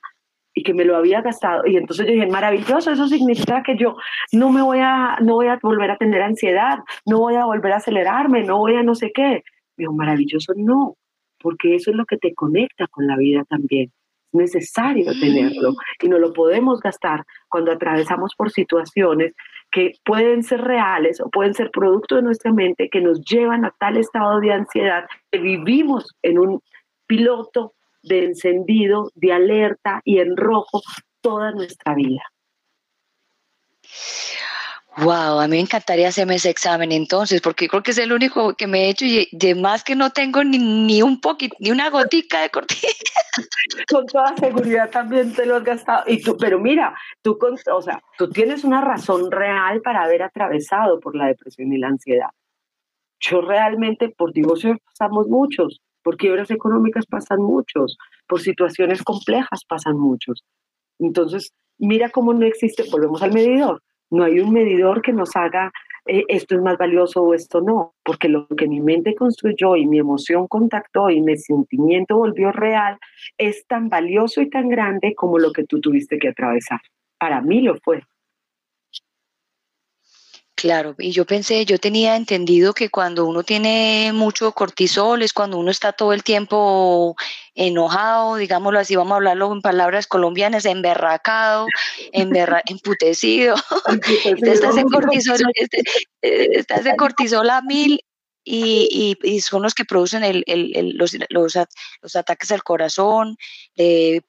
y que me lo había gastado. Y entonces yo dije, maravilloso, eso significa que yo no me voy a, no voy a volver a tener ansiedad, no voy a volver a acelerarme, no voy a no sé qué. Digo, maravilloso, no, porque eso es lo que te conecta con la vida también. Es necesario tenerlo y no lo podemos gastar cuando atravesamos por situaciones que pueden ser reales o pueden ser producto de nuestra mente que nos llevan a tal estado de ansiedad que vivimos en un piloto de encendido, de alerta y en rojo toda nuestra vida. Wow, a mí me encantaría hacerme ese examen entonces, porque creo que es el único que me he hecho y además que no tengo ni, un poquito, ni una gotica de cortina. Con toda seguridad también te lo has gastado. Y tú, pero mira, tú, o sea, tú tienes una razón real para haber atravesado por la depresión y la ansiedad. Yo realmente por divorcio pasamos muchos por quiebras económicas pasan muchos, por situaciones complejas pasan muchos. Entonces, mira cómo no existe, volvemos al medidor, no hay un medidor que nos haga eh, esto es más valioso o esto no, porque lo que mi mente construyó y mi emoción contactó y mi sentimiento volvió real es tan valioso y tan grande como lo que tú tuviste que atravesar. Para mí lo fue. Claro, y yo pensé, yo tenía entendido que cuando uno tiene mucho cortisol es cuando uno está todo el tiempo enojado, digámoslo así, vamos a hablarlo en palabras colombianas, emberracado, emberra, emputecido. está ese cortisol, este, eh, está ese cortisol a mil y, y, son los que producen el, el, los, los, los, ataques al corazón,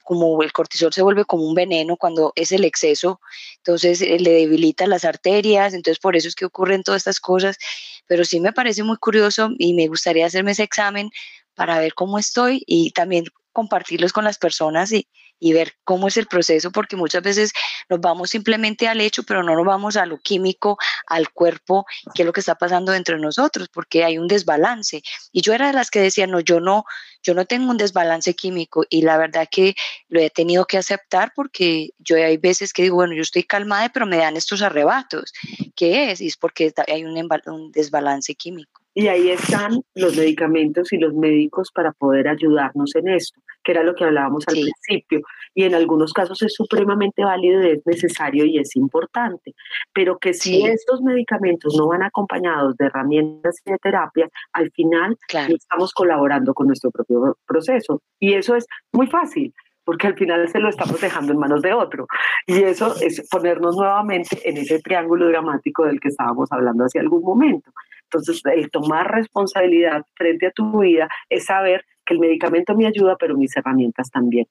como el cortisol se vuelve como un veneno cuando es el exceso, entonces eh, le debilita las arterias, entonces por eso es que ocurren todas estas cosas, pero sí me parece muy curioso y me gustaría hacerme ese examen para ver cómo estoy y también compartirlos con las personas y, y ver cómo es el proceso, porque muchas veces nos vamos simplemente al hecho, pero no nos vamos a lo químico, al cuerpo, qué es lo que está pasando dentro de nosotros, porque hay un desbalance. Y yo era de las que decía, no, yo no, yo no tengo un desbalance químico y la verdad que lo he tenido que aceptar porque yo hay veces que digo, bueno, yo estoy calmada, pero me dan estos arrebatos. ¿Qué es? Y es porque hay un, un desbalance químico. Y ahí están los medicamentos y los médicos para poder ayudarnos en esto, que era lo que hablábamos al principio. Y en algunos casos es supremamente válido, es necesario y es importante. Pero que si estos medicamentos no van acompañados de herramientas y de terapias, al final estamos colaborando con nuestro propio proceso. Y eso es muy fácil porque al final se lo estamos dejando en manos de otro. Y eso es ponernos nuevamente en ese triángulo dramático del que estábamos hablando hace algún momento. Entonces, el tomar responsabilidad frente a tu vida es saber que el medicamento me ayuda, pero mis herramientas también.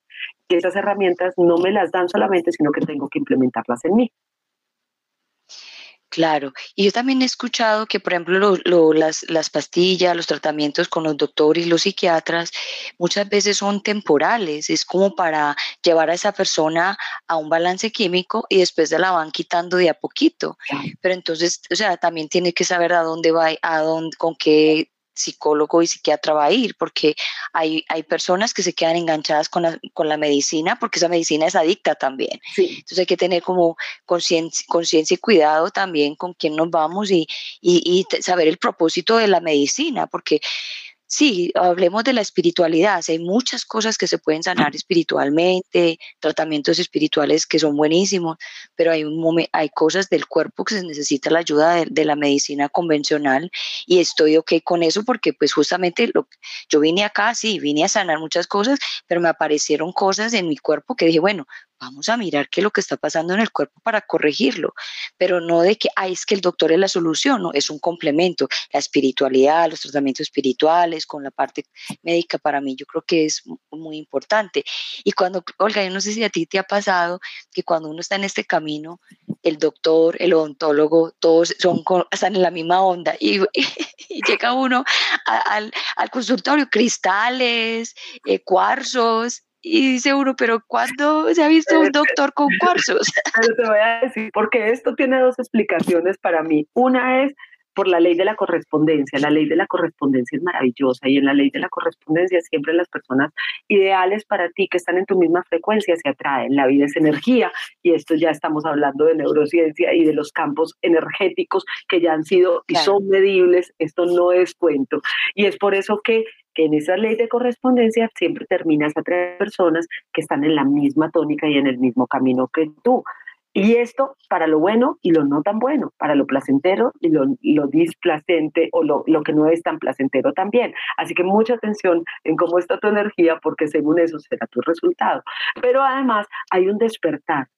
Y esas herramientas no me las dan solamente, sino que tengo que implementarlas en mí. Claro, y yo también he escuchado que, por ejemplo, las, las, pastillas, los tratamientos con los doctores los psiquiatras muchas veces son temporales, es como para llevar a esa persona a un balance químico y después se la van quitando de a poquito. Pero entonces, o sea, también tiene que saber a dónde va, a dónde, con qué psicólogo y psiquiatra va a ir, porque hay, hay personas que se quedan enganchadas con la, con la medicina, porque esa medicina es adicta también. Entonces hay que tener como conciencia y cuidado también con quién nos vamos y, y, y saber el propósito de la medicina, porque sí, hablemos de la espiritualidad. Hay muchas cosas que se pueden sanar espiritualmente, tratamientos espirituales que son buenísimos, pero hay, un hay cosas del cuerpo que se necesita la ayuda de, la medicina convencional y estoy ok con eso porque pues justamente lo, yo vine acá, sí, vine a sanar muchas cosas, pero me aparecieron cosas en mi cuerpo que dije, bueno, vamos a mirar qué es lo que está pasando en el cuerpo para corregirlo, pero no de que, ay, es que el doctor es la solución, no, es un complemento. La espiritualidad, los tratamientos espirituales con la parte médica para mí yo creo que es muy importante. Y cuando, Olga, yo no sé si a ti te ha pasado que cuando uno está en este camino, el doctor, el odontólogo, todos son están en la misma onda y, llega uno al, al, consultorio, cristales, eh, cuarzos, y dice uno, pero ¿cuándo se ha visto un doctor con cuarzos? Pero te voy a decir, porque esto tiene dos explicaciones para mí. Una es por la ley de la correspondencia. La ley de la correspondencia es maravillosa y en la ley de la correspondencia siempre las personas ideales para ti que están en tu misma frecuencia se atraen. La vida es energía y esto ya estamos hablando de neurociencia y de los campos energéticos que ya han sido y son medibles. Esto no es cuento. Y es por eso que que en esa ley de correspondencia siempre terminas a tres personas que están en la misma tónica y en el mismo camino que tú. Y esto para lo bueno y lo no tan bueno, para lo placentero y lo, lo displacente o lo, lo, que no es tan placentero también. Así que mucha atención en cómo está tu energía porque según eso será tu resultado. Pero además hay un despertar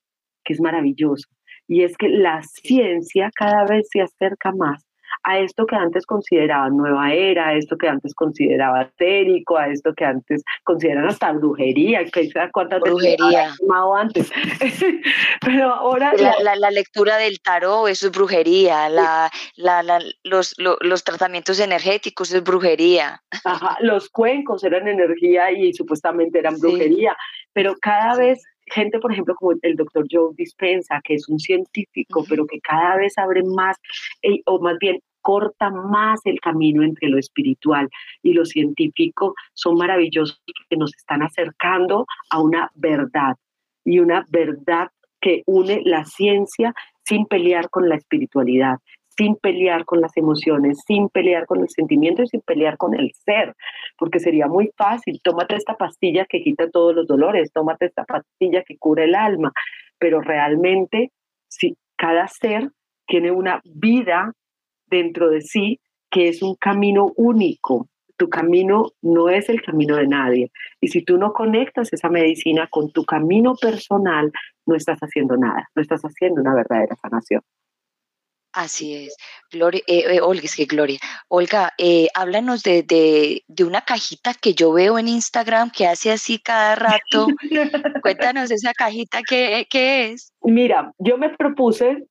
que es maravilloso y es que la ciencia cada vez se acerca más a esto que antes consideraban nueva era, a esto que antes consideraba etérico, a esto que antes consideran hasta brujería, que cuántas brujería. antes. Pero ahora... La, la, lectura del tarot, eso es brujería, la, los, los, tratamientos energéticos es brujería. Ajá, los cuencos eran energía y supuestamente eran brujería, pero cada vez gente, por ejemplo, como el doctor Joe Dispensa, que es un científico, pero que cada vez abre más, eh, o más bien corta más el camino entre lo espiritual y lo científico, son maravillosos porque nos están acercando a una verdad y una verdad que une la ciencia sin pelear con la espiritualidad, sin pelear con las emociones, sin pelear con el sentimiento y sin pelear con el ser, porque sería muy fácil, tómate esta pastilla que quita todos los dolores, tómate esta pastilla que cura el alma, pero realmente si cada ser tiene una vida dentro de sí que es un camino único. Tu camino no es el camino de nadie. Y si tú no conectas esa medicina con tu camino personal, no estás haciendo nada, no estás haciendo una verdadera sanación. Así es. Gloria, eh, eh, Olga, es que Gloria. Olga, eh, háblanos de, de, de, una cajita que yo veo en Instagram que hace así cada rato. Cuéntanos esa cajita, ¿qué, qué es? Mira, yo me propuse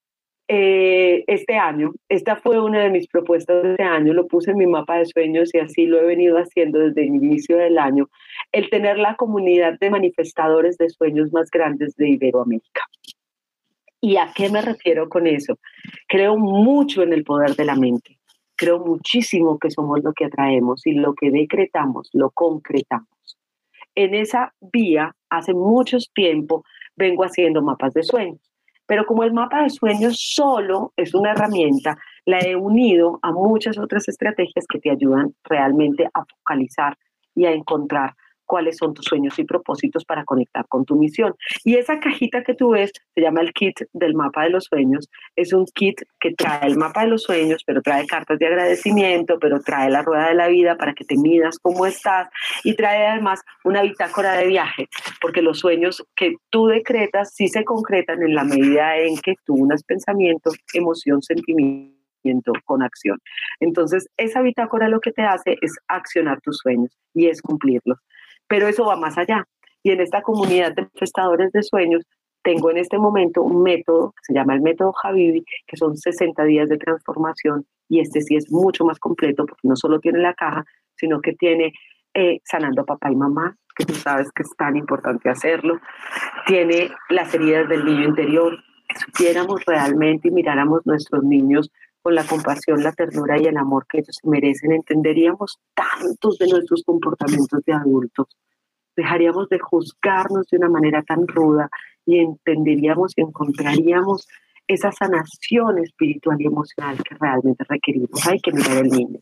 eh, este año, esta fue una de mis propuestas de este año, lo puse en mi mapa de sueños y así lo he venido haciendo desde el inicio del año, el tener la comunidad de manifestadores de sueños más grandes de Iberoamérica. ¿Y a qué me refiero con eso? Creo mucho en el poder de la mente. Creo muchísimo que somos lo que atraemos y lo que decretamos, lo concretamos. En esa vía, hace mucho tiempo, vengo haciendo mapas de sueños. Pero como el mapa de sueños solo es una herramienta, la he unido a muchas otras estrategias que te ayudan realmente a focalizar y a encontrar cuáles son tus sueños y propósitos para conectar con tu misión. Y esa cajita que tú ves se llama el kit del mapa de los sueños. Es un kit que trae el mapa de los sueños, pero trae cartas de agradecimiento, pero trae la rueda de la vida para que te midas cómo estás y trae además una bitácora de viaje, porque los sueños que tú decretas sí se concretan en la medida en que tú unas pensamientos, emoción, sentimiento con acción. Entonces, esa bitácora lo que te hace es accionar tus sueños y es cumplirlos pero eso va más allá. Y en esta comunidad de manifestadores de sueños tengo en este momento un método que se llama el método Javivi, que son 60 días de transformación y este sí es mucho más completo porque no solo tiene la caja, sino que tiene eh, sanando a papá y mamá, que tú sabes que es tan importante hacerlo, tiene las heridas del niño interior, que supiéramos realmente y miráramos nuestros niños con la compasión, la ternura y el amor que ellos merecen, entenderíamos tantos de nuestros comportamientos de adultos. Dejaríamos de juzgarnos de una manera tan ruda y entenderíamos y encontraríamos esa sanación espiritual y emocional que realmente requerimos. Hay que mirar el niño.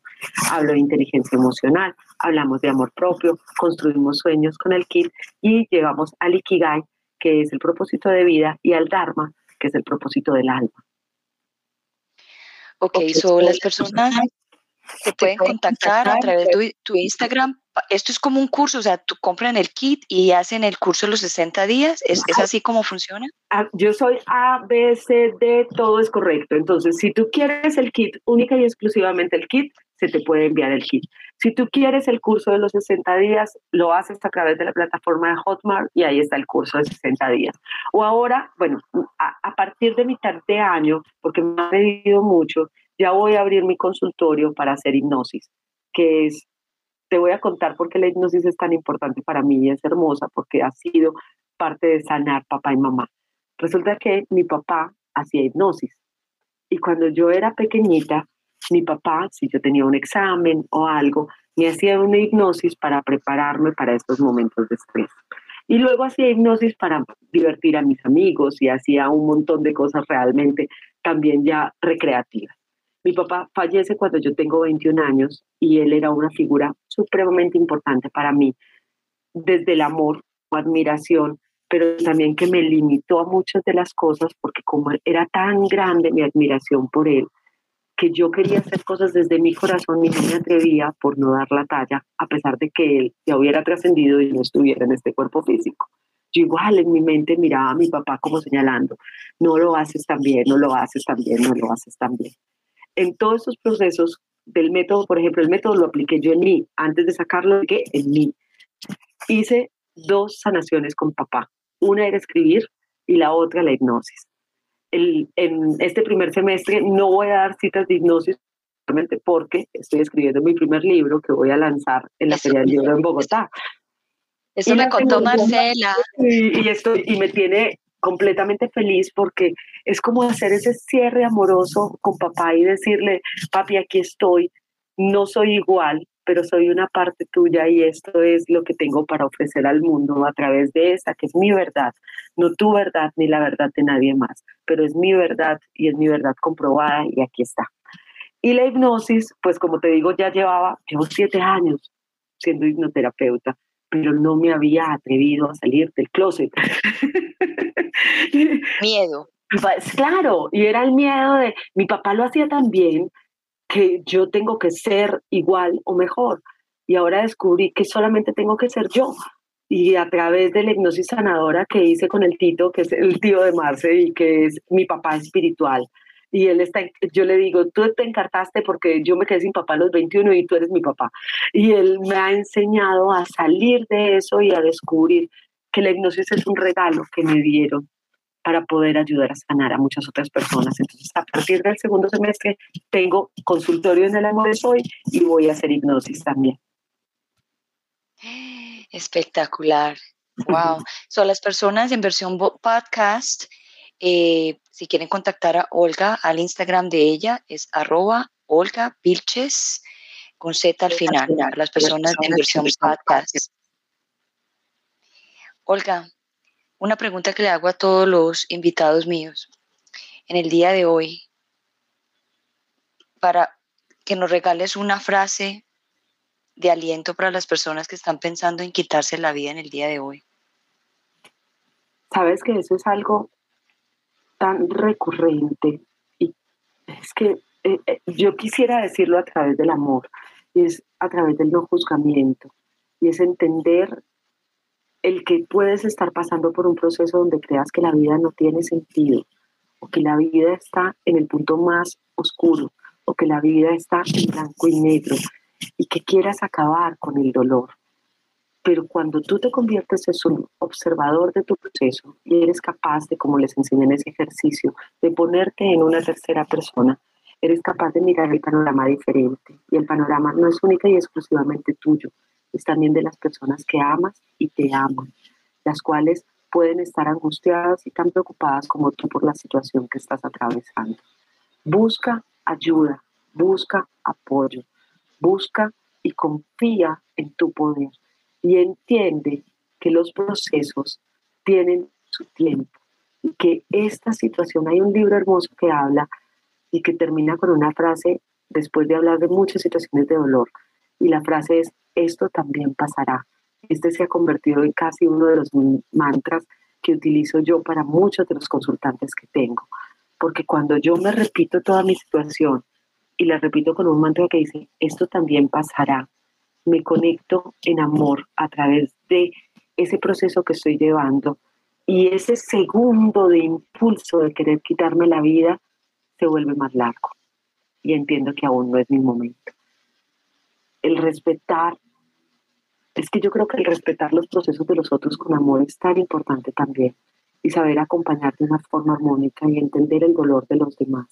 Hablo de inteligencia emocional, hablamos de amor propio, construimos sueños con el kit y llegamos al Ikigai, que es el propósito de vida, y al Dharma, que es el propósito del alma. Ok, so las personas te pueden contactar a través de tu, Instagram esto es como un curso, o sea, tú compran el kit y hacen el curso de los 60 días. ¿Es, ¿es así como funciona? Ah, yo soy A, B, C, D, todo es correcto. Entonces, si tú quieres el kit, única y exclusivamente el kit, se te puede enviar el kit. Si tú quieres el curso de los 60 días, lo haces a través de la plataforma de Hotmart y ahí está el curso de 60 días. O ahora, bueno, a, partir de mitad de año, porque me ha pedido mucho, ya voy a abrir mi consultorio para hacer hipnosis, que es, te voy a contar por qué la hipnosis es tan importante para mí y es hermosa, porque ha sido parte de sanar papá y mamá. Resulta que mi papá hacía hipnosis y cuando yo era pequeñita, mi papá, si yo tenía un examen o algo, me hacía una hipnosis para prepararme para estos momentos de estrés. Y luego hacía hipnosis para divertir a mis amigos y hacía un montón de cosas realmente también ya recreativas. Mi papá fallece cuando yo tengo 21 años y él era una figura supremamente importante para mí, desde el amor o admiración, pero también que me limitó a muchas de las cosas porque como era tan grande mi admiración por él, que yo quería hacer cosas desde mi corazón y no me atrevía por no dar la talla, a pesar de que él ya hubiera trascendido y no estuviera en este cuerpo físico. Yo igual en mi mente miraba a mi papá como señalando, no lo haces tan bien, no lo haces tan bien, no lo haces tan bien. En todos estos procesos del método, por ejemplo, el método lo apliqué yo en mí, antes de sacarlo, que en mí. Hice dos sanaciones con papá. Una era escribir y la otra la hipnosis el, en este primer semestre no voy a dar citas de hipnosis porque estoy escribiendo mi primer libro que voy a lanzar en la Feria del Libro en Bogotá. Eso me contó Marcela. Y, y, estoy, y me tiene completamente feliz porque es como hacer ese cierre amoroso con papá y decirle, papi, aquí estoy, no soy igual, pero soy una parte tuya y esto es lo que tengo para ofrecer al mundo a través de esa, que es mi verdad, no tu verdad ni la verdad de nadie más, pero es mi verdad y es mi verdad comprobada y aquí está. Y la hipnosis, pues como te digo, ya llevaba, llevo siete años siendo hipnoterapeuta, pero no me había atrevido a salir del closet. Miedo. Pues claro, y era el miedo de, mi papá lo hacía también, que yo tengo que ser igual o mejor. Y ahora descubrí que solamente tengo que ser yo. Y a través de la hipnosis sanadora que hice con el Tito, que es el tío de Marce y que es mi papá espiritual, y él está, yo le digo, tú te encartaste porque yo me quedé sin papá a los 21 y tú eres mi papá. Y él me ha enseñado a salir de eso y a descubrir que la hipnosis es un regalo que me dieron para poder ayudar a sanar a muchas otras personas. Entonces, a partir del segundo semestre, tengo consultorio en el amor de hoy y voy a hacer hipnosis también. Espectacular. Wow. Son las personas en versión podcast. Eh, si quieren contactar a Olga al Instagram de ella, es arroba Olga Vilches con Z al final. Las personas en versión podcast. Olga, una pregunta que le hago a todos los invitados míos en el día de hoy, para que nos regales una frase de aliento para las personas que están pensando en quitarse la vida en el día de hoy. Sabes que eso es algo tan recurrente y es que eh, eh, yo quisiera decirlo a través del amor y es a través del no juzgamiento y es entender el que puedes estar pasando por un proceso donde creas que la vida no tiene sentido, o que la vida está en el punto más oscuro, o que la vida está en blanco y negro, y que quieras acabar con el dolor. Pero cuando tú te conviertes en un observador de tu proceso y eres capaz de, como les enseñé en ese ejercicio, de ponerte en una tercera persona, eres capaz de mirar el panorama diferente. Y el panorama no es única y exclusivamente tuyo, es también de las personas que amas y te aman, las cuales pueden estar angustiadas y tan preocupadas como tú por la situación que estás atravesando. Busca ayuda, busca apoyo, busca y confía en tu poder y entiende que los procesos tienen su tiempo y que esta situación, hay un libro hermoso que habla y que termina con una frase después de hablar de muchas situaciones de dolor y la frase es, esto también pasará. Este se ha convertido en casi uno de los mantras que utilizo yo para muchos de los consultantes que tengo. Porque cuando yo me repito toda mi situación y la repito con un mantra que dice, esto también pasará, me conecto en amor a través de ese proceso que estoy llevando y ese segundo de impulso de querer quitarme la vida se vuelve más largo y entiendo que aún no es mi momento. El respetar, es que yo creo que el respetar los procesos de los otros con amor es tan importante también. Y saber acompañar de una forma armónica y entender el dolor de los demás,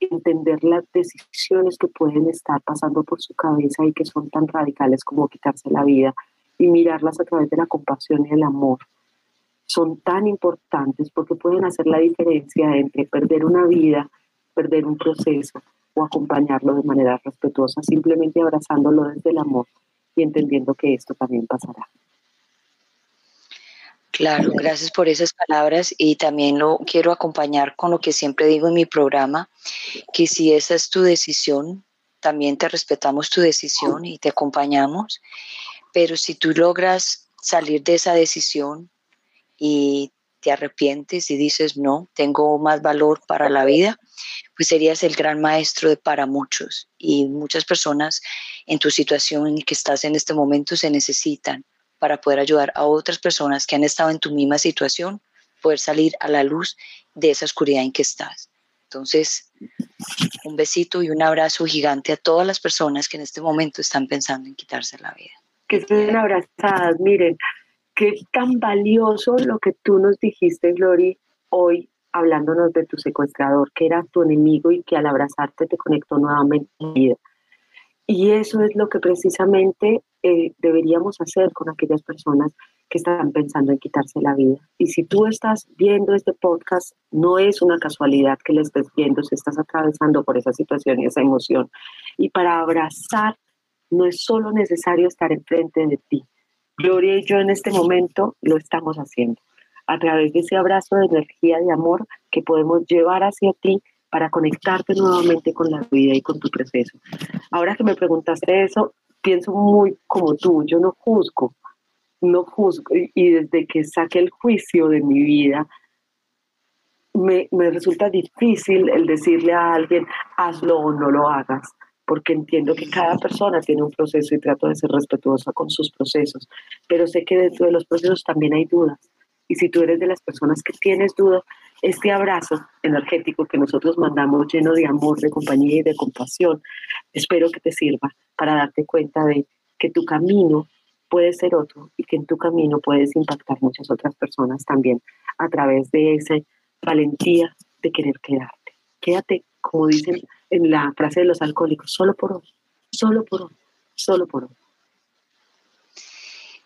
entender las decisiones que pueden estar pasando por su cabeza y que son tan radicales como quitarse la vida y mirarlas a través de la compasión y el amor son tan importantes porque pueden hacer la diferencia entre perder una vida, perder un proceso o acompañarlo de manera respetuosa, simplemente abrazándolo desde el amor y entendiendo que esto también pasará. Claro, gracias por esas palabras y también lo quiero acompañar con lo que siempre digo en mi programa, que si esa es tu decisión, también te respetamos tu decisión y te acompañamos pero si tú logras salir de esa decisión y te arrepientes y dices, no, tengo más valor para la vida, pues serías el gran maestro para muchos. Y muchas personas en tu situación en que estás en este momento se necesitan para poder ayudar a otras personas que han estado en tu misma situación, poder salir a la luz de esa oscuridad en que estás. Entonces, un besito y un abrazo gigante a todas las personas que en este momento están pensando en quitarse la vida que estén abrazadas. Miren, qué tan valioso lo que tú nos dijiste, Glory, hoy hablándonos de tu secuestrador, que era tu enemigo y que al abrazarte te conectó nuevamente a la vida. Y eso es lo que precisamente eh, deberíamos hacer con aquellas personas que están pensando en quitarse la vida. Y si tú estás viendo este podcast, no es una casualidad que lo estés viendo, si estás atravesando por esa situación y esa emoción. Y para abrazar no es solo necesario estar enfrente de ti. Gloria y yo en este momento lo estamos haciendo a través de ese abrazo de energía, de amor que podemos llevar hacia ti para conectarte nuevamente con la vida y con tu proceso. Ahora que me preguntaste eso, pienso muy como tú, yo no juzgo, no juzgo, y desde que saqué el juicio de mi vida, me, me resulta difícil el decirle a alguien, hazlo o no lo hagas porque entiendo que cada persona tiene un proceso y trato de ser respetuosa con sus procesos, pero sé que dentro de los procesos también hay dudas. Y si tú eres de las personas que tienes dudas, este abrazo energético que nosotros mandamos lleno de amor, de compañía y de compasión, espero que te sirva para darte cuenta de que tu camino puede ser otro y que en tu camino puedes impactar muchas otras personas también a través de esa valentía de querer quedarte. Quédate, como dicen en la frase de los alcohólicos, solo por hoy, solo por hoy, solo por hoy.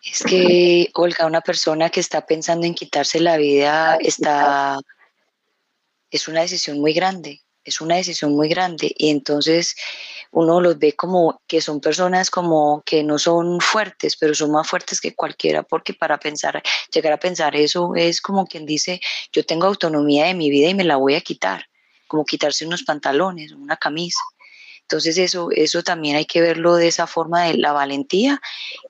Es que, Olga, una persona que está pensando en quitarse la vida está, es una decisión muy grande, es una decisión muy grande y entonces uno los ve como que son personas como que no son fuertes, pero son más fuertes que cualquiera porque para pensar, llegar a pensar eso es como quien dice, yo tengo autonomía de mi vida y me la voy a quitar como quitarse unos pantalones, una camisa. Entonces eso, eso también hay que verlo de esa forma de la valentía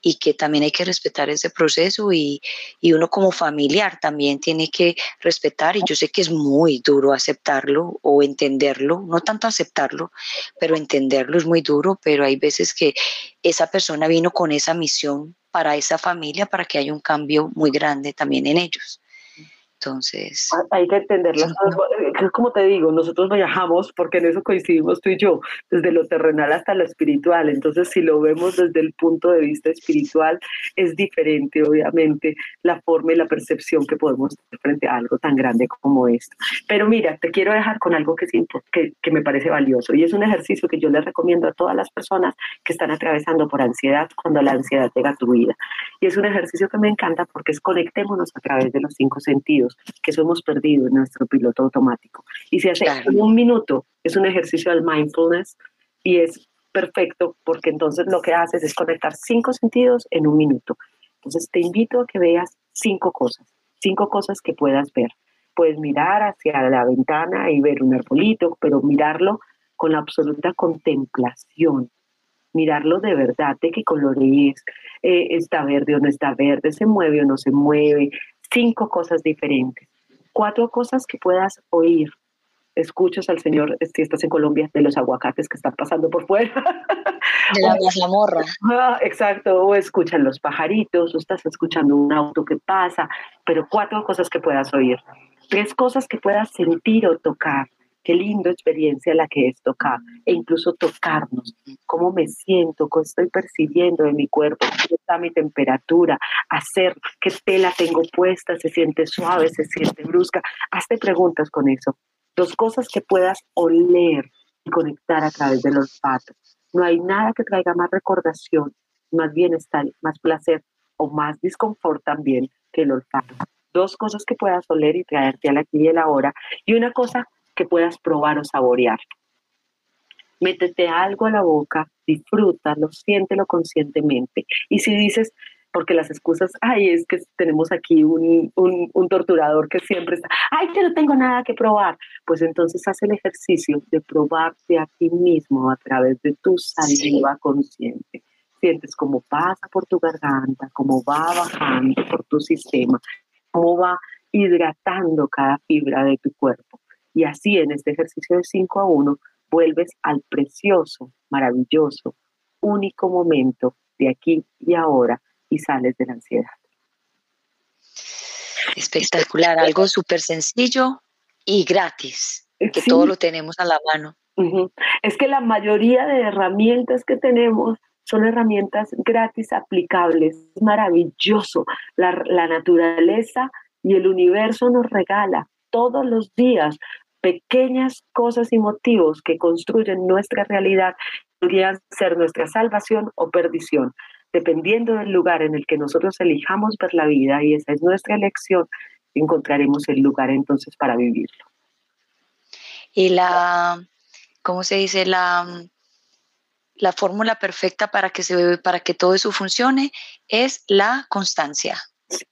y que también hay que respetar ese proceso y, y, uno como familiar también tiene que respetar y yo sé que es muy duro aceptarlo o entenderlo, no tanto aceptarlo, pero entenderlo es muy duro, pero hay veces que esa persona vino con esa misión para esa familia para que haya un cambio muy grande también en ellos. Entonces. Hay que entenderlo. Es como te digo, nosotros viajamos porque en eso coincidimos tú y yo, desde lo terrenal hasta lo espiritual. Entonces, si lo vemos desde el punto de vista espiritual, es diferente, obviamente, la forma y la percepción que podemos tener frente a algo tan grande como esto. Pero mira, te quiero dejar con algo que, que, que me parece valioso y es un ejercicio que yo les recomiendo a todas las personas que están atravesando por ansiedad cuando la ansiedad llega a tu vida. Y es un ejercicio que me encanta porque es conectémonos a través de los cinco sentidos que eso hemos perdido en nuestro piloto automático. Y se hace en un minuto, es un ejercicio del mindfulness y es perfecto porque entonces lo que haces es conectar cinco sentidos en un minuto. Entonces te invito a que veas cinco cosas, cinco cosas que puedas ver. Puedes mirar hacia la ventana y ver un arbolito, pero mirarlo con la absoluta contemplación, mirarlo de verdad, de qué color es, eh, está verde o no está verde, se mueve o no se mueve, cinco cosas diferentes, cuatro cosas que puedas oír, escuchas al Señor, si estás en Colombia, de los aguacates que están pasando por fuera. De la mazamorra. Ah, exacto, o escuchan los pajaritos, o estás escuchando un auto que pasa, pero cuatro cosas que puedas oír. Tres cosas que puedas sentir o tocar. Qué linda experiencia la que es tocar e incluso tocarnos. Cómo me siento, cómo estoy percibiendo de mi cuerpo, cómo está mi temperatura, hacer qué tela tengo puesta, se siente suave, se siente brusca. Hazte preguntas con eso. Dos cosas que puedas oler y conectar a través del olfato. No hay nada que traiga más recordación, más bienestar, más placer o más disconfort también que el olfato. Dos cosas que puedas oler y traerte al aquí y el ahora. Y una cosa que puedas probar o saborear. Métete algo a la boca, disfrútalo, siéntelo conscientemente. Y si dices, porque las excusas, ay, es que tenemos aquí un, un, torturador que siempre está, ay, que no tengo nada que probar, pues entonces haz el ejercicio de probarte a ti mismo a través de tu saliva consciente. Sientes cómo pasa por tu garganta, cómo va bajando por tu sistema, cómo va hidratando cada fibra de tu cuerpo. Y así en este ejercicio de 5 a 1 vuelves al precioso, maravilloso, único momento de aquí y ahora y sales de la ansiedad. Espectacular, algo súper sencillo y gratis, que todo lo tenemos a la mano. Es que la mayoría de herramientas que tenemos son herramientas gratis aplicables. Es maravilloso. La, la naturaleza y el universo nos regala todos los días pequeñas cosas y motivos que construyen nuestra realidad podrían ser nuestra salvación o perdición, dependiendo del lugar en el que nosotros elijamos ver la vida y esa es nuestra elección, encontraremos el lugar entonces para vivirlo. Y la, ¿cómo se dice? La, la fórmula perfecta para que, se, para que todo eso funcione es la constancia.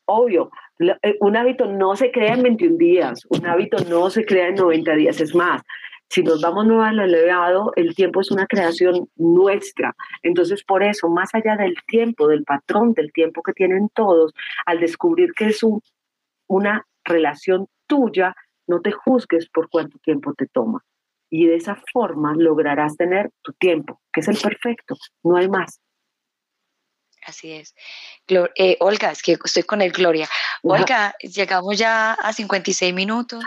Obvio, un hábito no se crea en 21 días, un hábito no se crea en 90 días, es más, si nos vamos nuevo al elevado, el tiempo es una creación nuestra. Entonces, por eso, más allá del tiempo, del patrón del tiempo que tienen todos, al descubrir que es una relación tuya, no te juzgues por cuánto tiempo te toma. Y de esa forma lograrás tener tu tiempo, que es el perfecto, no hay más. Así es. Eh, Olga, es que estoy con el Gloria. Olga, llegamos ya a 56 minutos.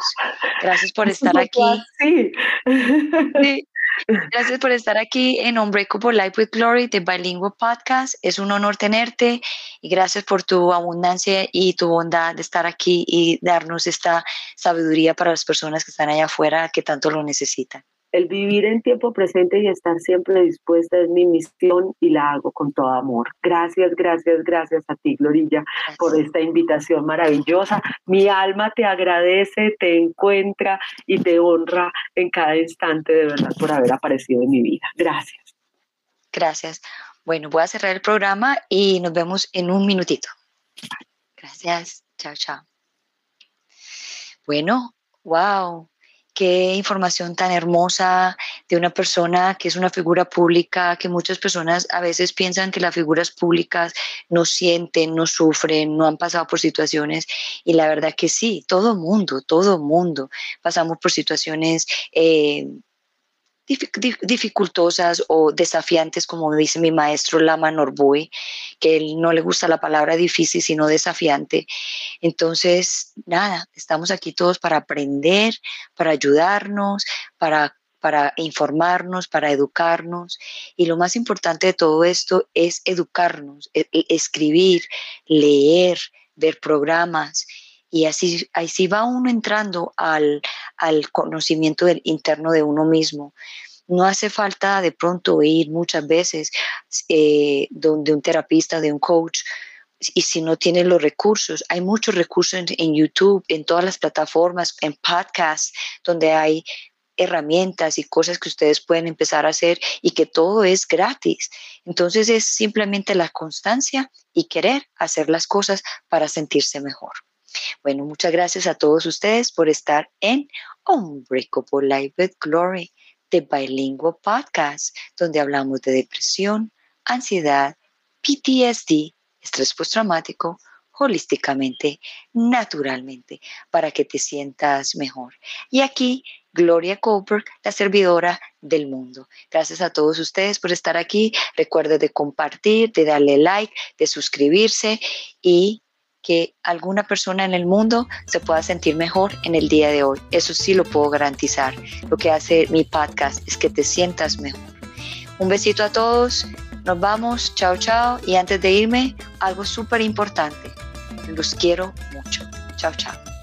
Gracias por estar aquí. Sí. Gracias por estar aquí en Unbreakable Life with Glory de Bilingual Podcast. Es un honor tenerte y gracias por tu abundancia y tu bondad de estar aquí y darnos esta sabiduría para las personas que están allá afuera que tanto lo necesitan el vivir en tiempo presente y estar siempre dispuesta es mi misión y la hago con todo amor. Gracias, gracias, gracias a ti, Glorilla, por esta invitación maravillosa. Mi alma te agradece, te encuentra y te honra en cada instante de verdad por haber aparecido en mi vida. Gracias. Gracias. Bueno, voy a cerrar el programa y nos vemos en un minutito. Gracias. Chao, chao. Bueno, wow qué información tan hermosa de una persona que es una figura pública, que muchas personas a veces piensan que las figuras públicas no sienten, no sufren, no han pasado por situaciones. Y la verdad que sí, todo mundo, todo mundo pasamos por situaciones eh, dificultosas o desafiantes, como dice mi maestro Lama Norboy, que él no le gusta la palabra difícil, sino desafiante. Entonces, nada, estamos aquí todos para aprender, para ayudarnos, para para informarnos, para educarnos. Y lo más importante de todo esto es educarnos, e, e, escribir, leer, ver programas y así, así va uno entrando al, conocimiento del, interno de uno mismo. No hace falta de pronto ir muchas veces eh, donde un terapista, de un coach, y si no tiene los recursos, hay muchos recursos en, YouTube, en todas las plataformas, en podcasts, donde hay herramientas y cosas que ustedes pueden empezar a hacer y que todo es gratis. Entonces es simplemente la constancia y querer hacer las cosas para sentirse mejor. Bueno, muchas gracias a todos ustedes por estar en Unbreakable Life with Glory, de Bilingual Podcast, donde hablamos de depresión, ansiedad, PTSD, estrés postraumático, holísticamente, naturalmente, para que te sientas mejor. Y aquí Gloria Cooper, la servidora del mundo. Gracias a todos ustedes por estar aquí. Recuerde de compartir, de darle like, de suscribirse y que alguna persona en el mundo se pueda sentir mejor en el día de hoy. Eso sí lo puedo garantizar. Lo que hace mi podcast es que te sientas mejor. Un besito a todos. Nos vamos. Chao, chao. Y antes de irme, algo súper importante. Los quiero mucho. Chao, chao.